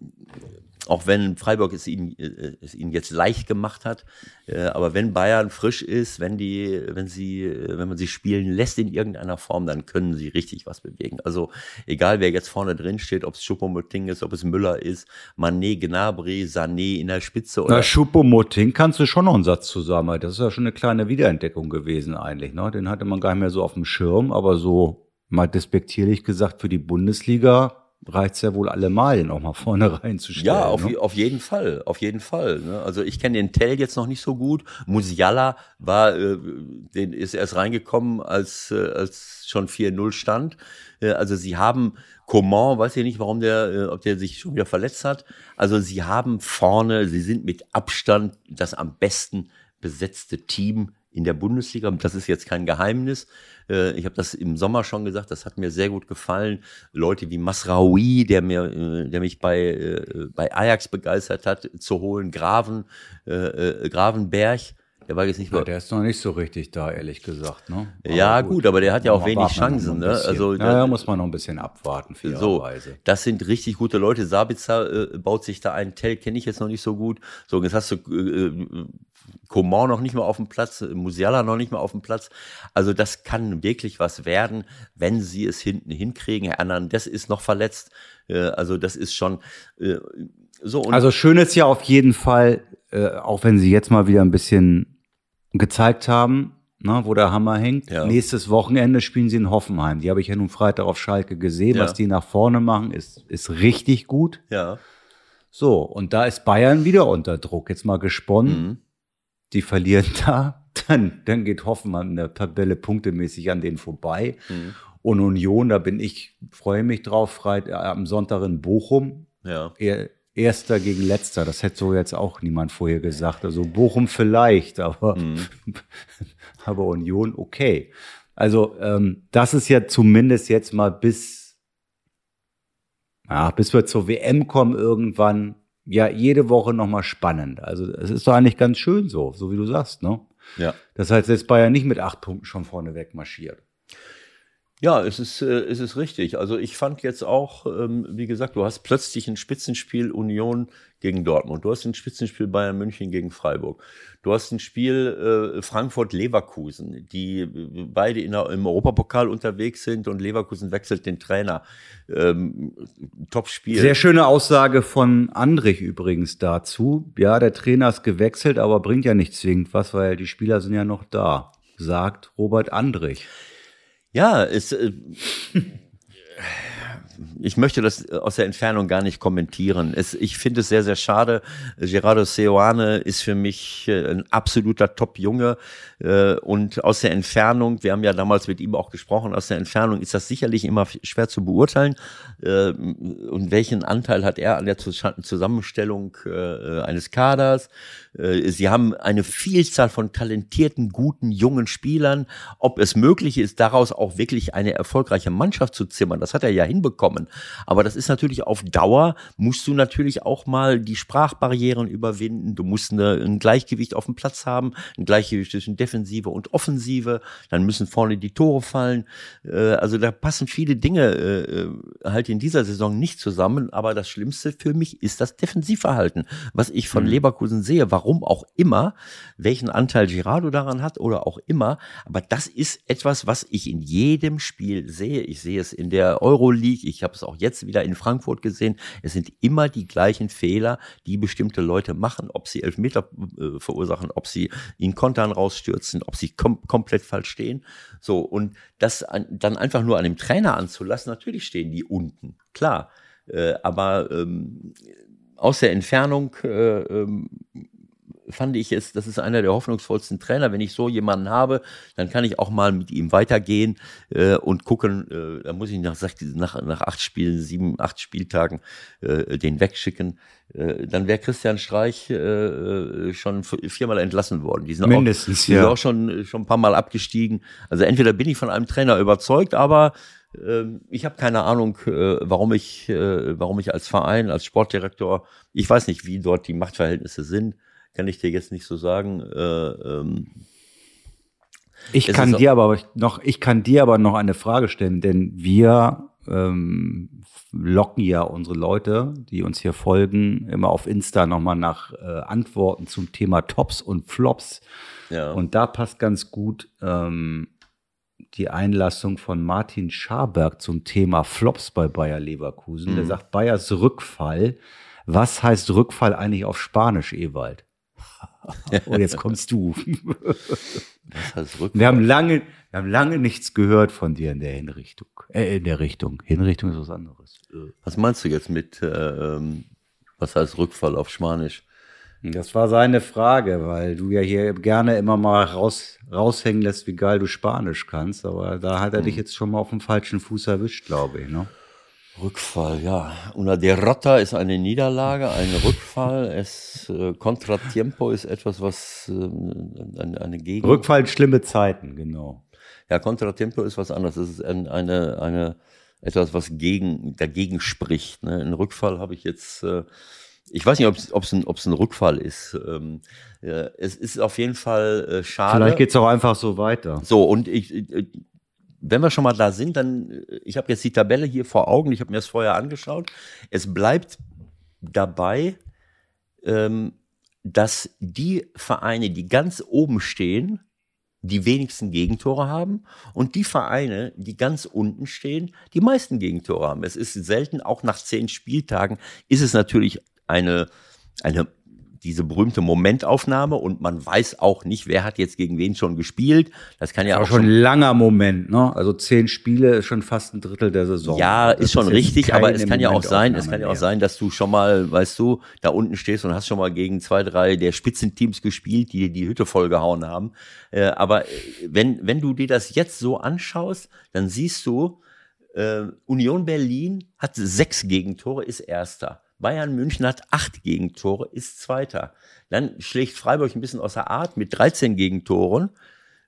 auch wenn Freiburg es ihnen, äh, es ihnen jetzt leicht gemacht hat, äh, aber wenn Bayern frisch ist, wenn die, wenn sie, äh, wenn man sie spielen lässt in irgendeiner Form, dann können sie richtig was bewegen. Also egal wer jetzt vorne drin steht, ob es Choupo-Moting ist, ob es Müller ist, Mané, Gnabry, Sané in der Spitze oder Na, Schuppomoting kannst du schon noch einen Satz zusammen. Das ist ja schon eine kleine Wiederentdeckung gewesen eigentlich. Ne? Den hatte man gar nicht mehr so auf dem Schirm, aber so mal despektierlich gesagt, für die Bundesliga reicht's ja wohl allemal, den auch mal vorne <laughs> reinzustellen. Ja, auf, ne? auf jeden Fall, auf jeden Fall. Ne? Also ich kenne den Tell jetzt noch nicht so gut. Musiala war, äh, den ist erst reingekommen, als, äh, als schon 4-0 stand. Äh, also sie haben Coman, weiß ich nicht, warum der, äh, ob der sich schon wieder verletzt hat. Also sie haben vorne, sie sind mit Abstand das am besten besetzte Team in der Bundesliga. Das ist jetzt kein Geheimnis. Äh, Ich habe das im Sommer schon gesagt, das hat mir sehr gut gefallen. Leute wie Masraoui, der mir, äh, der mich bei, äh, bei Ajax begeistert hat, zu holen, Graven, äh, Gravenberg, der war jetzt nicht ja, mehr. der ist noch nicht so richtig da, ehrlich gesagt. Ne? Aber Ja, gut, aber der hat ja auch wenig Chancen, ne? Also, ja, da- da muss man noch ein bisschen abwarten, So, fairerweise. das sind richtig gute Leute. Sabitzer äh, baut sich da ein. Tell kenne ich jetzt noch nicht so gut. So, jetzt hast du äh, äh, Coman noch nicht mal auf dem Platz, äh, Musiala noch nicht mal auf dem Platz. Also das kann wirklich was werden, wenn sie es hinten hinkriegen. Herr Hernandez ist noch verletzt. Äh, also das ist schon so. Also schön ist ja auf jeden Fall, auch wenn sie jetzt mal wieder ein bisschen gezeigt haben, ne, wo der Hammer hängt. Ja. Nächstes Wochenende spielen sie in Hoffenheim. Die habe ich ja nun Freitag auf Schalke gesehen. Ja. Was die nach vorne machen, ist, ist richtig gut. ja, So, und da ist Bayern wieder unter Druck. Jetzt mal gesponnen. Mhm. Die verlieren <laughs> da, dann, dann geht Hoffenheim in der Tabelle punktemäßig an denen vorbei. Mhm. Und Union, da bin ich, freue mich drauf, Freit äh, am Sonntag in Bochum. ja. Er, Erster gegen Letzter. Das hätte so jetzt auch niemand vorher gesagt. Also Bochum vielleicht, aber, mhm. <laughs> aber Union okay. Also ähm, das ist ja zumindest jetzt mal bis, ja, bis wir zur WM kommen irgendwann, ja, jede Woche nochmal spannend. Also es ist doch eigentlich ganz schön so, so wie du sagst, ne? Ja. Das heißt, jetzt Bayern nicht mit acht Punkten schon vorne weg marschiert. Ja, es ist, äh, es ist richtig. Also ich fand jetzt auch, ähm, wie gesagt, du hast plötzlich ein Spitzenspiel Union gegen Dortmund. Du hast ein Spitzenspiel Bayern München gegen Freiburg. Du hast ein Spiel äh, Frankfurt-Leverkusen, die beide in der, im Europapokal unterwegs sind und Leverkusen wechselt den Trainer. Ähm, Top-Spiel. Sehr schöne Aussage von Andrich übrigens dazu. Ja, der Trainer ist gewechselt, aber bringt ja nicht zwingend was, weil die Spieler sind ja noch da, sagt Robert Andrich. Ja, es, äh, ich möchte das aus der Entfernung gar nicht kommentieren. Es, ich finde es sehr, sehr schade. Gerardo Seoane ist für mich äh, ein absoluter Top-Junge. Äh, und aus der Entfernung, wir haben ja damals mit ihm auch gesprochen, aus der Entfernung ist das sicherlich immer schwer zu beurteilen. Äh, und welchen Anteil hat er an der Zusammenstellung eines Kaders? Sie haben eine Vielzahl von talentierten, guten, jungen Spielern. Ob es möglich ist, daraus auch wirklich eine erfolgreiche Mannschaft zu zimmern, das hat er ja hinbekommen. Aber das ist natürlich auf Dauer, musst du natürlich auch mal die Sprachbarrieren überwinden. Du musst eine, ein Gleichgewicht auf dem Platz haben, ein Gleichgewicht zwischen Defensive und Offensive. Dann müssen vorne die Tore fallen. Äh, also da passen viele Dinge äh, halt in dieser Saison nicht zusammen. Aber das Schlimmste für mich ist das Defensivverhalten, was ich von mhm. Leverkusen sehe. Warum auch immer, welchen Anteil Girardo daran hat oder auch immer. Aber das ist etwas, was ich in jedem Spiel sehe. Ich sehe es in der Euroleague. Ich habe es auch jetzt wieder in Frankfurt gesehen. Es sind immer die gleichen Fehler, die bestimmte Leute machen, ob sie Elfmeter äh, verursachen, ob sie in Kontern rausstürzen, ob sie kom komplett falsch stehen. So, und das an, dann einfach nur an dem Trainer anzulassen, natürlich stehen die unten, klar. Äh, aber ähm, aus der Entfernung äh, ähm, fand ich es, das ist einer der hoffnungsvollsten Trainer. Wenn ich so jemanden habe, dann kann ich auch mal mit ihm weitergehen äh, und gucken. Äh, da muss ich nach, nach, nach acht Spielen, sieben, acht Spieltagen äh, den wegschicken. Äh, dann wäre Christian Streich äh, äh schon viermal entlassen worden. Die sind Mindestens, auch, die ja. sind auch schon, schon ein paar Mal abgestiegen. Also entweder bin ich von einem Trainer überzeugt, aber ähm, ich habe keine Ahnung, äh, warum ich, warum ich als Verein, als Sportdirektor, ich weiß nicht, wie dort die Machtverhältnisse sind kann ich dir jetzt nicht so sagen. Äh, ähm, ich kann dir aber noch, ich kann dir aber noch eine Frage stellen, denn wir ähm, locken ja unsere Leute, die uns hier folgen, immer auf Insta nochmal nach äh, Antworten zum Thema Tops und Flops. Ja. Und da passt ganz gut ähm, die Einlassung von Martin Scharberg zum Thema Flops bei Bayer Leverkusen. Mhm. Der sagt, Bayers Rückfall. Was heißt Rückfall eigentlich auf Spanisch, Ewald? <laughs> Und jetzt kommst du. Wir haben lange, wir haben lange nichts gehört von dir in der Hinrichtung. Äh, in der Richtung. Hinrichtung ist was anderes. Was meinst du jetzt mit, äh, was heißt Rückfall auf Spanisch? Das war seine Frage, weil du ja hier gerne immer mal raus, raushängen lässt, wie geil du Spanisch kannst. Aber da hat er hm. dich jetzt schon mal auf dem falschen Fuß erwischt, glaube ich. Ne? Rückfall, ja. Una derrota ist eine Niederlage, ein Rückfall. Es äh, Contratiempo ist etwas, was äh, eine, eine Gegen. Rückfall, schlimme Zeiten, genau. Ja, Contratiempo ist was anderes. Es ist ein, eine, eine, etwas, was gegen, dagegen spricht. Ne? Ein Rückfall habe ich jetzt, äh, ich weiß nicht, ob es ein, ob's ein Rückfall ist. Ähm, ja, es ist auf jeden Fall äh, schade. Vielleicht geht's auch einfach so weiter. So, und ich, ich wenn wir schon mal da sind, dann, äh, ich habe jetzt die Tabelle hier vor Augen, ich habe mir das vorher angeschaut. Es bleibt dabei, ähm, dass die Vereine, die ganz oben stehen, die wenigsten Gegentore haben und die Vereine, die ganz unten stehen, die meisten Gegentore haben. Es ist selten, auch nach zehn Spieltagen, ist es natürlich eine, eine diese berühmte Momentaufnahme und man weiß auch nicht, wer hat jetzt gegen wen schon gespielt. Das kann ja auch, auch schon ein langer Moment, ne? Also zehn Spiele ist schon fast ein Drittel der Saison. Ja, ist schon ist richtig, aber es kann ja auch sein, es kann ja auch sein, dass du schon mal, weißt du, da unten stehst und hast schon mal gegen zwei, drei der Spitzenteams gespielt, die die Hütte vollgehauen haben. Äh, aber äh, wenn wenn du dir das jetzt so anschaust, dann siehst du, äh, Union Berlin hat sechs Gegentore, ist Erster. Bayern München hat acht Gegentore, ist Zweiter. Dann schlägt Freiburg ein bisschen außer Art mit 13 Gegentoren.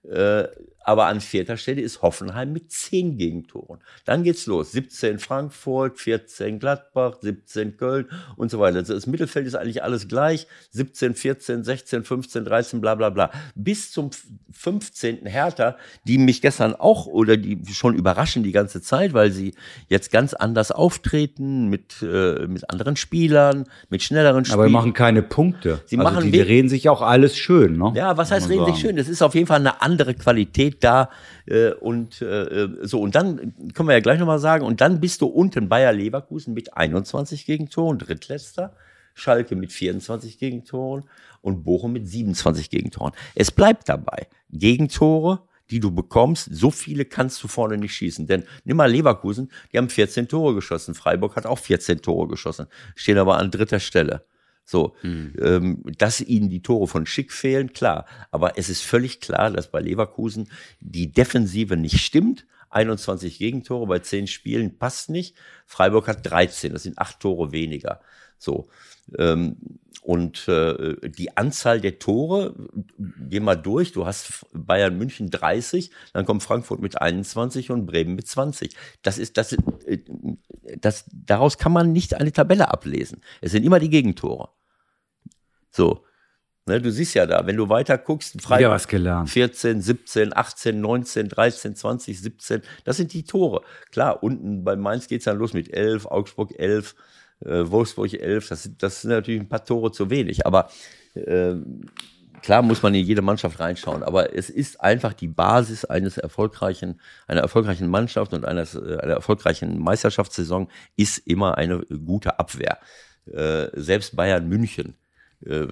Äh, aber an vierter Stelle ist Hoffenheim mit zehn Gegentoren. Dann geht's los. 17 Frankfurt, 14 Gladbach, 17 Köln und so weiter. Also das Mittelfeld ist eigentlich alles gleich. 17, 14, 16, 15, 13, bla bla bla. Bis zum 15. Hertha, die mich gestern auch oder die schon überraschen die ganze Zeit, weil sie jetzt ganz anders auftreten mit, äh, mit anderen Spielern, mit schnelleren Spielern. Aber wir machen keine Punkte. Sie also machen die, die reden sich auch alles schön, ne? Ja, was heißt reden sich schön? Das ist auf jeden Fall eine andere Qualität da. Äh, und äh, so, und dann können wir ja gleich nochmal sagen, und dann bist du unten Bayer Leverkusen mit 21 Gegentoren, drittletzter, Schalke mit 24 Gegentoren und Bochum mit 27 Gegentoren. Es bleibt dabei. Gegentore, die du bekommst, so viele kannst du vorne nicht schießen. Denn nimm mal Leverkusen, die haben 14 Tore geschossen. Freiburg hat auch 14 Tore geschossen, stehen aber an dritter Stelle. So, ähm, dass ihnen die Tore von Schick fehlen, klar. Aber es ist völlig klar, dass bei Leverkusen die Defensive nicht stimmt. 21 Gegentore bei 10 Spielen passt nicht. Freiburg hat 13, das sind 8 Tore weniger. So. Ähm, und äh, die Anzahl der Tore, geh mal durch, du hast Bayern München 30, dann kommt Frankfurt mit 21 und Bremen mit 20. Das ist, das, äh, das, daraus kann man nicht eine Tabelle ablesen. Es sind immer die Gegentore. So. Ne, du siehst ja da, wenn du weiter guckst, Freiburg was gelernt. 14, 17, 18, 19, 13, 20, 17, das sind die Tore. Klar, unten bei Mainz geht's dann los mit 11, Augsburg 11, äh, Wolfsburg 11, das, sind- das sind natürlich ein paar Tore zu wenig, aber äh, klar muss man in jede Mannschaft reinschauen, aber es ist einfach die Basis eines erfolgreichen, einer erfolgreichen Mannschaft und eines, äh, einer erfolgreichen Meisterschaftssaison ist immer eine gute Abwehr. Äh, selbst Bayern München, äh,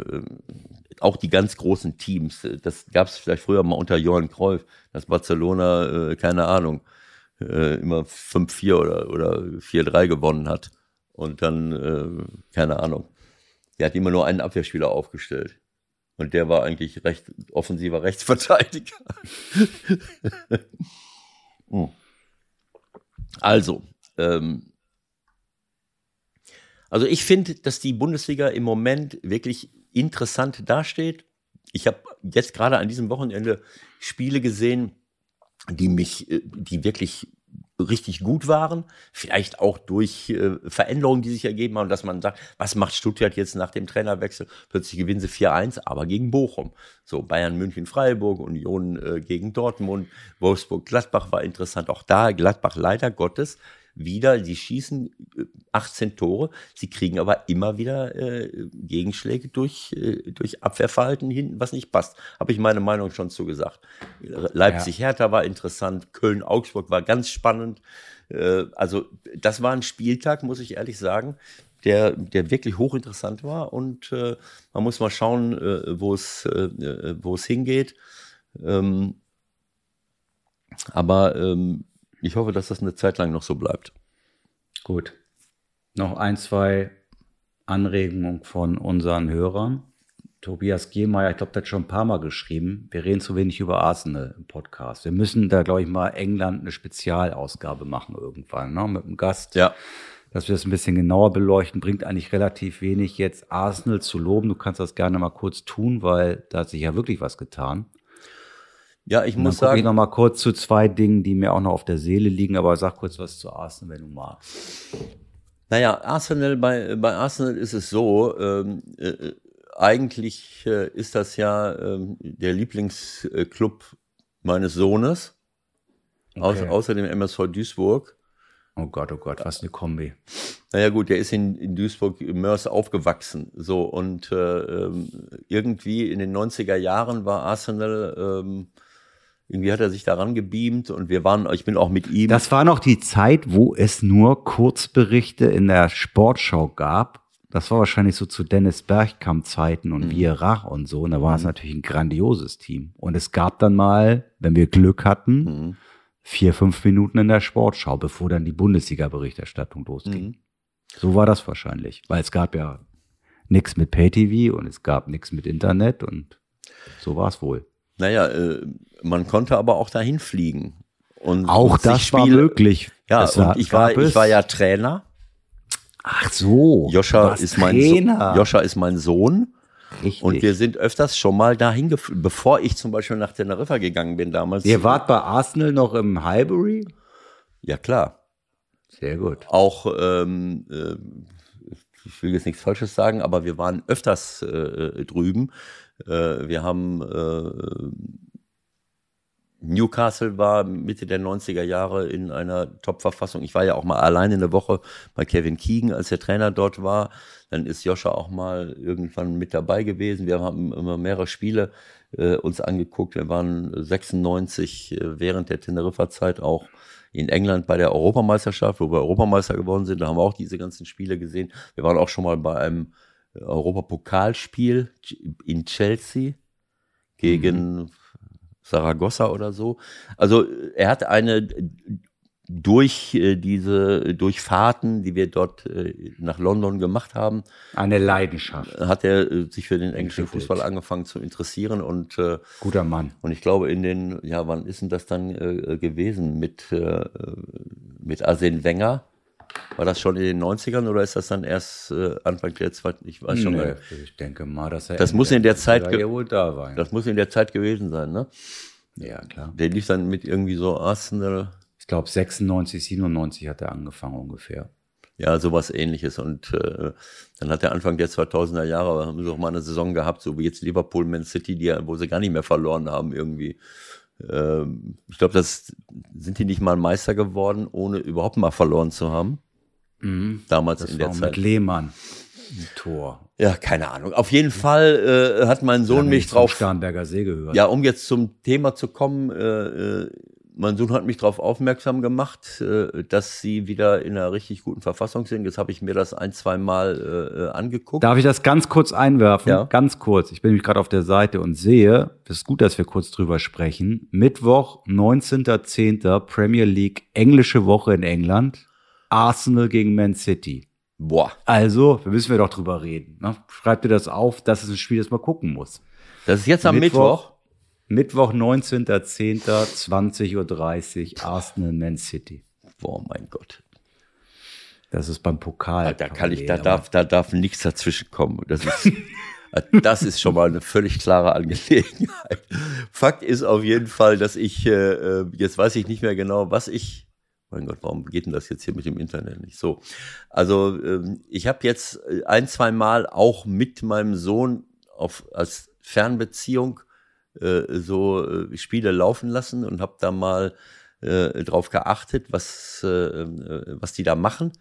auch die ganz großen Teams, das gab es vielleicht früher mal unter Johann Cruyff, dass Barcelona, äh, keine Ahnung, äh, immer 5-4 oder, oder 4-3 gewonnen hat. Und dann, äh, keine Ahnung, der hat immer nur einen Abwehrspieler aufgestellt. Und der war eigentlich recht offensiver <laughs> Rechtsverteidiger. <laughs> Hm. Also, ähm, also ich finde, dass die Bundesliga im Moment wirklich interessant dasteht. Ich habe jetzt gerade an diesem Wochenende Spiele gesehen, die mich, äh, die wirklich richtig gut waren. Vielleicht auch durch äh, Veränderungen, die sich ergeben haben, dass man sagt, was macht Stuttgart jetzt nach dem Trainerwechsel? Plötzlich gewinnen sie 4-1, aber gegen Bochum. So Bayern, München, Freiburg, Union äh, gegen Dortmund, Wolfsburg, Gladbach war interessant. Auch da Gladbach leider Gottes wieder, die schießen äh, 18 Tore, sie kriegen aber immer wieder äh, Gegenschläge durch, äh, durch Abwehrverhalten hinten, was nicht passt. Habe ich meine Meinung schon zugesagt. Leipzig-Hertha war interessant, Köln-Augsburg war ganz spannend. Äh, also das war ein Spieltag, muss ich ehrlich sagen, der, der wirklich hochinteressant war und äh, man muss mal schauen, äh, wo es äh, äh, wo es hingeht. Ähm, aber ähm, ich hoffe, dass das eine Zeit lang noch so bleibt. Gut. Noch ein, zwei Anregungen von unseren Hörern. Tobias Gehmeier, ich glaube, der hat schon ein paar Mal geschrieben. Wir reden zu wenig über Arsenal im Podcast. Wir müssen da, glaube ich, mal England eine Spezialausgabe machen irgendwann, ne? Mit einem Gast. Ja. Dass wir das ein bisschen genauer beleuchten, bringt eigentlich relativ wenig jetzt Arsenal zu loben. Du kannst das gerne mal kurz tun, weil da hat sich ja wirklich was getan. Ja, ich muss gucke ich sagen, noch mal kurz zu zwei Dingen, die mir auch noch auf der Seele liegen, aber sag kurz was zu Arsenal, wenn du magst. Naja, Arsenal, bei, bei Arsenal ist es so, ähm, äh, eigentlich äh, ist das ja ähm, der Lieblingsclub meines Sohnes, Okay. außer, außer dem MSV Duisburg. Oh Gott, oh Gott, was eine Kombi. Naja gut, der ist in, in Duisburg Mörs aufgewachsen. So und äh, ähm, irgendwie in den 90er Jahren war Arsenal, ähm, irgendwie hat er sich daran gebeamt und wir waren, ich bin auch mit ihm. Das war noch die Zeit, wo es nur Kurzberichte in der Sportschau gab. Das war wahrscheinlich so zu Dennis Bergkamp-Zeiten Mhm. und Vierach und so. Und da war es natürlich ein grandioses Team. Und es gab dann mal, wenn wir Glück hatten, Mhm. vier, fünf Minuten in der Sportschau, bevor dann die Bundesliga-Berichterstattung losging. Mhm. So war das wahrscheinlich. Weil es gab ja nichts mit Pay-TV und es gab nichts mit Internet und so war es wohl. Naja, äh, man konnte aber auch dahin fliegen. Und Auch und das war Spiele- möglich. Ja, Es und war- ich war, ich war ja Trainer. Ach so. Joscha ist mein Trainer. Joscha ist mein Sohn. Richtig. Und wir sind öfters schon mal dahin geflogen, bevor ich zum Beispiel nach Teneriffa gegangen bin damals. Ihr wart bei Arsenal noch im Highbury? Ja, klar. Sehr gut. Auch, ähm, äh, ich will jetzt nichts Falsches sagen, aber wir waren öfters äh, drüben. Äh, wir haben äh, Newcastle war Mitte der 90er Jahre in einer Top-Verfassung. Ich war ja auch mal alleine eine Woche bei Kevin Keegan, als der Trainer dort war. Dann ist Joscha auch mal irgendwann mit dabei gewesen. Wir haben immer mehrere Spiele äh, uns angeguckt. Wir waren 96 äh, während der Teneriffa-Zeit auch in England bei der Europameisterschaft, wo wir Europameister geworden sind. Da haben wir auch diese ganzen Spiele gesehen. Wir waren auch schon mal bei einem Europapokalspiel in Chelsea gegen Saragossa oder so. Also er hat eine durch äh, diese Durchfahrten, die wir dort äh, nach London gemacht haben, Eine Leidenschaft. hat er äh, sich für den englischen. Fußball angefangen zu interessieren und Guter Mann. und ich glaube in den ja wann ist denn das dann gewesen mit mit Arsene Wenger war das schon in den 90ern oder ist das dann erst äh, Anfang der zweiten ich weiß schon Nee, nicht. ich denke mal, dass er Das muss in der Zeit ja da war. das muss in der Zeit gewesen sein ne ja, klar. der lief dann mit irgendwie so Arsenal Ich glaube, 96, 97 hat er angefangen ungefähr. Ja, sowas ähnliches. Und äh, dann hat er Anfang der 2000er Jahre, haben sie auch mal eine Saison gehabt, so wie jetzt Liverpool, Man City, die, wo sie gar nicht mehr verloren haben irgendwie. Ähm, ich glaube, das sind die nicht mal Meister geworden, ohne überhaupt mal verloren zu haben. Damals Das in war der auch Zeit. mit Lehmann im Tor. Ja, keine Ahnung. Auf jeden Fall äh, hat mein Sohn mich drauf Starnberger See gehört. Ja, um jetzt zum Thema zu kommen, äh, äh, mein Sohn hat mich darauf aufmerksam gemacht, äh, dass sie wieder in einer richtig guten Verfassung sind. Jetzt habe ich mir das ein, zwei Mal äh, äh, angeguckt. Darf ich das ganz kurz einwerfen? Ja. Ganz kurz. Ich bin nämlich gerade auf der Seite und sehe, das ist gut, dass wir kurz drüber sprechen. Mittwoch, 19.10. Premier League, englische Woche in England. Arsenal gegen Man City. Boah, Also, da müssen wir doch drüber reden. Ne? Schreib dir das auf, das ist ein Spiel, das man gucken muss. das ist jetzt am Mittwoch. Mittwoch, 19.10., 20.30 Uhr, Arsenal, Man City. Boah, mein Gott. Das ist beim Pokal. Da kann ich, da darf, da darf nichts dazwischen kommen. Das ist, <laughs> das ist schon mal eine völlig klare Angelegenheit. Fakt ist auf jeden Fall, dass ich, äh, äh, jetzt weiß ich nicht mehr genau, was ich, mein Gott, warum geht denn das jetzt hier mit dem Internet nicht so? Also, ähm, ich habe jetzt äh, ein, zwei Mal auch mit meinem Sohn auf, als Fernbeziehung äh, so äh, Spiele laufen lassen und habe da mal äh, drauf geachtet, was, äh, äh, was die da machen.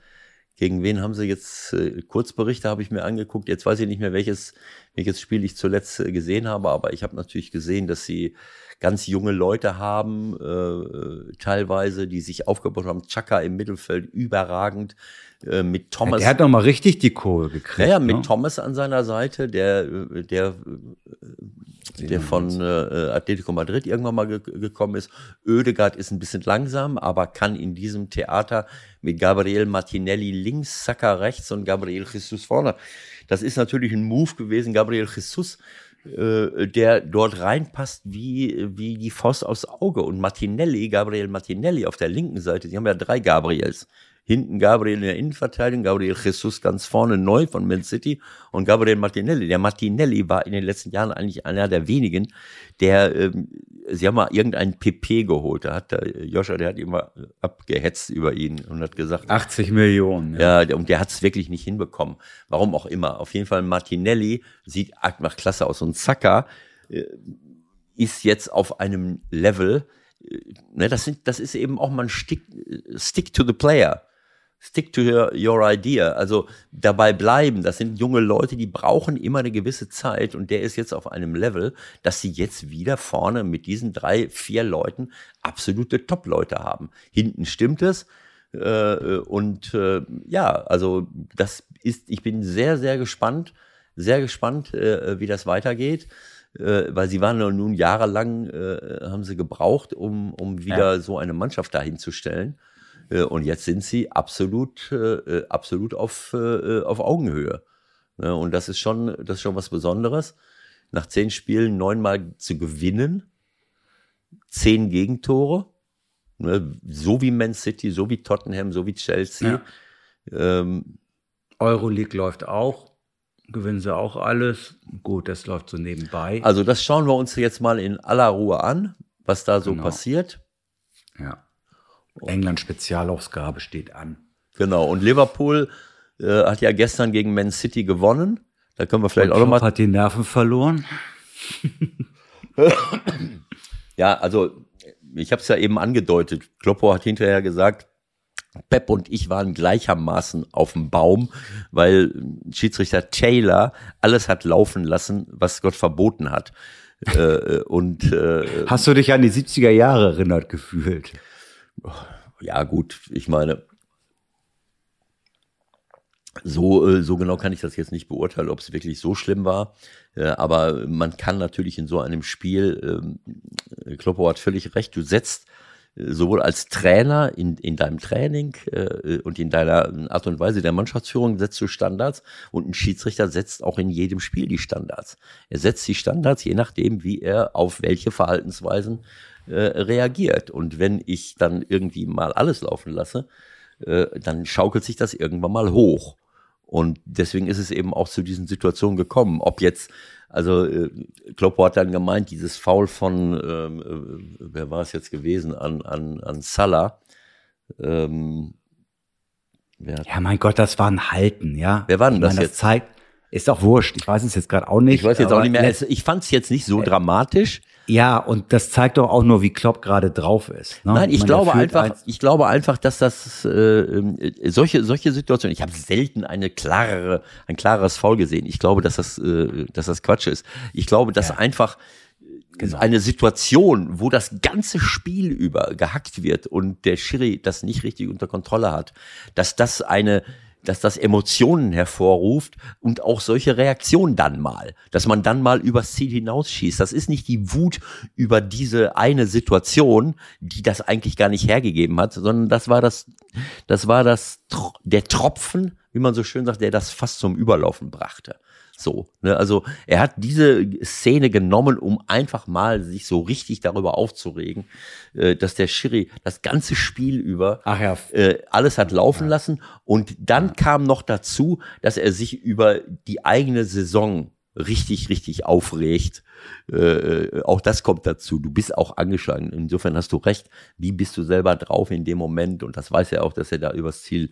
Gegen wen haben sie jetzt äh, Kurzberichte habe ich mir angeguckt. Jetzt weiß ich nicht mehr, welches, welches Spiel ich zuletzt äh, gesehen habe, aber ich habe natürlich gesehen, dass sie ganz junge Leute haben, äh, teilweise, die sich aufgebaut haben. Chaka im Mittelfeld überragend, äh, mit Ja, Thomas. der hat noch mal richtig die Kurve gekriegt. Ja, ja, mit ne? Thomas an seiner Seite, der, äh, der, äh, der von äh, Atletico Madrid irgendwann mal ge gekommen ist. Oedegaard ist ein bisschen langsam, aber kann in diesem Theater mit Gabriel Martinelli links, Saka rechts und Gabriel Jesus vorne. Das ist natürlich ein Move gewesen, Gabriel Jesus, äh, der dort reinpasst wie, wie die Faust aufs Auge. Und Martinelli, Gabriel Martinelli auf der linken Seite, die haben ja drei Gabriels. Hinten Gabriel in der Innenverteidigung, Gabriel Jesus ganz vorne neu von Man City und Gabriel Martinelli. Der Martinelli war in den letzten Jahren eigentlich einer der wenigen, der, ähm, sie haben mal irgendeinen PP geholt. Da hat der Joscha, der hat immer abgehetzt über ihn und hat gesagt, 80 Millionen. Ja. ja, und der hat es wirklich nicht hinbekommen. Warum auch immer. Auf jeden Fall Martinelli sieht macht klasse aus. Und Saka äh, ist jetzt auf einem Level. Äh, ne, das, sind, das ist eben auch mal ein Stick, äh, Stick to the Player. Stick to your, your idea. Also dabei bleiben. Das sind junge Leute, die brauchen immer eine gewisse Zeit. Und der ist jetzt auf einem Level, dass sie jetzt wieder vorne mit diesen drei, vier Leuten absolute Top-Leute haben. Hinten stimmt es. Äh, und äh, ja, also das ist, ich bin sehr, sehr gespannt, sehr gespannt, äh, wie das weitergeht. Äh, weil sie waren ja nun jahrelang, äh, haben sie gebraucht, um, um wieder so eine Mannschaft dahin zu stellen. Äh, und jetzt sind sie absolut, äh, absolut auf, äh, auf Augenhöhe. Ne? Und das ist schon, das ist schon was Besonderes. Nach zehn Spielen neunmal zu gewinnen, zehn Gegentore, ne? so wie Man City, so wie Tottenham, so wie Chelsea. Ähm, Euroleague läuft auch. Gewinnen sie auch alles. Gut, das läuft so nebenbei. Also das schauen wir uns jetzt mal in aller Ruhe an, was da so Genau. passiert. ja. England Spezialausgabe steht an. Genau. Und Liverpool äh, hat ja gestern gegen Man City gewonnen. Da können wir vielleicht Und auch noch Klopp mal hat die Nerven verloren. Ja, also ich habe es ja eben angedeutet. Kloppo hat hinterher gesagt, Pep und ich waren gleichermaßen auf dem Baum, weil Schiedsrichter Taylor alles hat laufen lassen, was Gott verboten hat. äh, und äh, Hast du dich an die 70er Jahre erinnert gefühlt? Ja gut, ich meine, so, äh, so genau kann ich das jetzt nicht beurteilen, ob es wirklich so schlimm war. Äh, aber man kann natürlich in so einem Spiel, ähm, Kloppo hat völlig recht, du setzt äh, sowohl als Trainer in, in deinem Training und in deiner Art und Weise der Mannschaftsführung setzt du Standards und ein Schiedsrichter setzt auch in jedem Spiel die Standards. Er setzt die Standards, je nachdem, wie er auf welche Verhaltensweisen äh, reagiert. Und wenn ich dann irgendwie mal alles laufen lasse, äh, dann schaukelt sich das irgendwann mal hoch. Und deswegen ist es eben auch zu diesen Situationen gekommen. Ob jetzt, also äh, Kloppo hat dann gemeint, dieses Foul von, ähm, äh, wer war es jetzt gewesen, an, an, an Salah. Ähm, Ja, mein Gott, das war ein Halten, ja. Wer war denn ich das meine, jetzt? zeigt, ist doch wurscht. Ich weiß es jetzt gerade auch nicht. ich weiß jetzt auch nicht mehr, ich fand es jetzt nicht so dramatisch. Ja, und das zeigt doch auch nur, wie Klopp gerade drauf ist. Ne? Nein, ich meine, glaube einfach, ich glaube einfach, dass das äh, äh, solche solche Situationen. Ich habe selten eine klarere, ein klareres Foul gesehen. Ich glaube, dass das, äh, dass das Quatsch ist. Ich glaube, dass einfach Genau. eine Situation, wo das ganze Spiel über gehackt wird und der Schiri das nicht richtig unter Kontrolle hat, dass das eine dass das Emotionen hervorruft und auch solche Reaktionen dann mal, dass man dann mal übers Ziel hinausschießt. Das ist nicht die Wut über diese eine Situation, die das eigentlich gar nicht hergegeben hat, sondern das war das, das war das, der Tropfen, wie man so schön sagt, der das fast zum Überlaufen brachte. So, ne, also er hat diese Szene genommen, um einfach mal sich so richtig darüber aufzuregen, äh, dass der Schiri das ganze Spiel über ja. äh, alles hat laufen lassen. Und dann kam noch dazu, dass er sich über die eigene Saison richtig, richtig aufregt. Äh, äh, auch das kommt dazu. Du bist auch angeschlagen. Insofern hast du recht. Wie bist du selber drauf in dem Moment? Und das weiß er auch, dass er da übers Ziel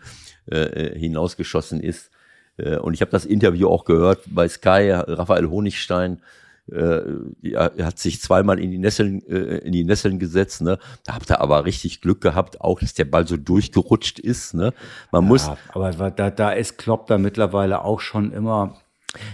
äh, äh, hinausgeschossen ist. Äh, und ich habe das Interview auch gehört bei Sky, Raphael Honigstein. Äh, er hat sich zweimal in die Nesseln, äh, in die Nesseln gesetzt, ne? Da habt ihr aber richtig Glück gehabt, auch, dass der Ball so durchgerutscht ist, ne? Man muss, Ja, aber da, da ist Klopp da mittlerweile auch schon immer.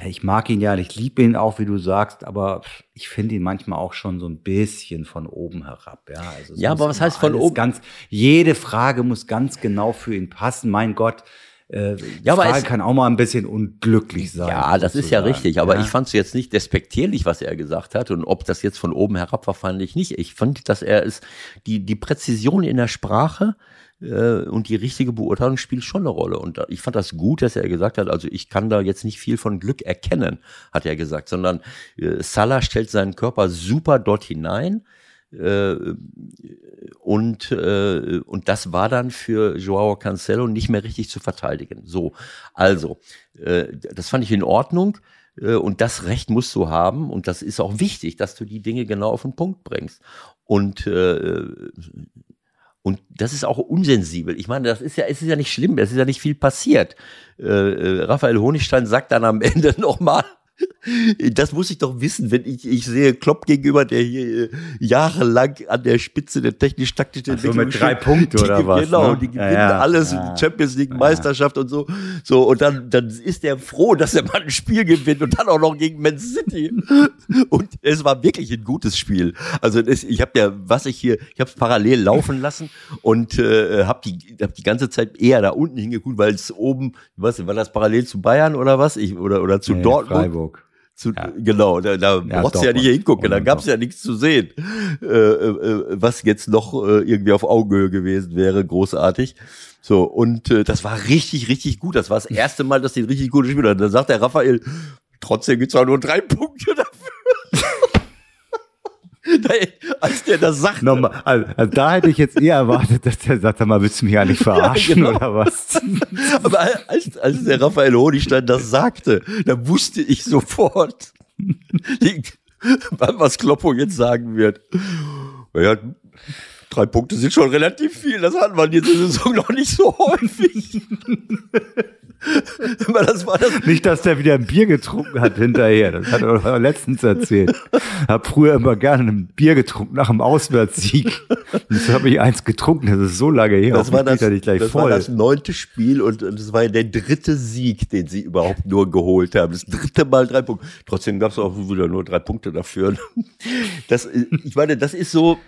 Ich mag ihn ja, ich liebe ihn auch, wie du sagst, aber ich finde ihn manchmal auch schon so ein bisschen von oben herab. Ja, also Ja, muss aber was heißt von oben? Ganz, jede Frage muss ganz genau für ihn passen. Mein Gott, äh, die Ja, aber Frage es- kann auch mal ein bisschen unglücklich sein. Ja, das ist ja sozusagen. richtig, aber ja. ich fand es jetzt nicht despektierlich, was er gesagt hat und ob das jetzt von oben herab war, fand ich nicht. Ich fand, dass er es, die, die Präzision in der Sprache äh, und die richtige Beurteilung spielt schon eine Rolle und ich fand das gut, dass er gesagt hat, also ich kann da jetzt nicht viel von Glück erkennen, hat er gesagt, sondern äh, Salah stellt seinen Körper super dort hinein, und, äh, und das war dann für Joao Cancelo nicht mehr richtig zu verteidigen. So, also, äh, das fand ich in Ordnung. äh, Und das Recht musst du haben. Und das ist auch wichtig, dass du die Dinge genau auf den Punkt bringst. Und, äh, und das ist auch unsensibel. Ich meine, das ist ja, es ist ja nicht schlimm, es ist ja nicht viel passiert. Äh, äh, Raphael Honigstein sagt dann am <laughs> Ende nochmal, das muss ich doch wissen, wenn ich, ich sehe Klopp gegenüber, der hier äh, jahrelang an der Spitze der technisch-taktischen Ach so, mit Entwicklung drei steht. Punkte Die oder was, Genau, ne? die Ja, gewinnen ja. alles, Ja. Champions League, Meisterschaft und so. So, und dann, dann ist er froh, dass er mal ein Spiel gewinnt und dann auch noch gegen Man City. Und es war wirklich ein gutes Spiel. Also das, ich habe ja, was ich hier, ich habe es parallel laufen lassen und äh, habe die, hab die ganze Zeit eher da unten hingeguckt, weil es oben, was war das parallel zu Bayern oder was? Ich, oder, oder zu Nee, Dortmund? Freiburg. Zu, Genau, da, da Ja, brauchst du ja nicht hingucken, da Und gab's ja nichts zu sehen, äh, äh, was jetzt noch äh, irgendwie auf Augenhöhe gewesen wäre, großartig. So, und äh, das war richtig, richtig gut. Das war das erste Mal, dass die ein richtig gute Spieler. Da sagt der Raphael, trotzdem gibt's auch nur drei Punkte. Als der das sagt. Nochmal, also, also da hätte ich jetzt eher erwartet, dass der sagt, sag mal, willst du mich eigentlich verarschen Ja, genau. oder was? <laughs> Aber als, als der Raphael Honigstein das sagte, da wusste ich sofort, was Kloppo jetzt sagen wird. Ja, drei Punkte sind schon relativ viel. Das hatten wir in dieser Saison noch nicht so häufig. <laughs> <laughs> Das das. Nicht, dass der wieder ein Bier getrunken hat hinterher. Das hat er letztens erzählt. Hab früher immer gerne ein Bier getrunken nach dem Auswärtssieg. Jetzt habe ich eins getrunken. Das ist so lange her. Das, war das, geht nicht gleich das war das neunte Spiel und es war ja der dritte Sieg, den sie überhaupt nur geholt haben. Das dritte Mal drei Punkte. Trotzdem gab es auch wieder nur drei Punkte dafür. Das, ich meine, das ist so,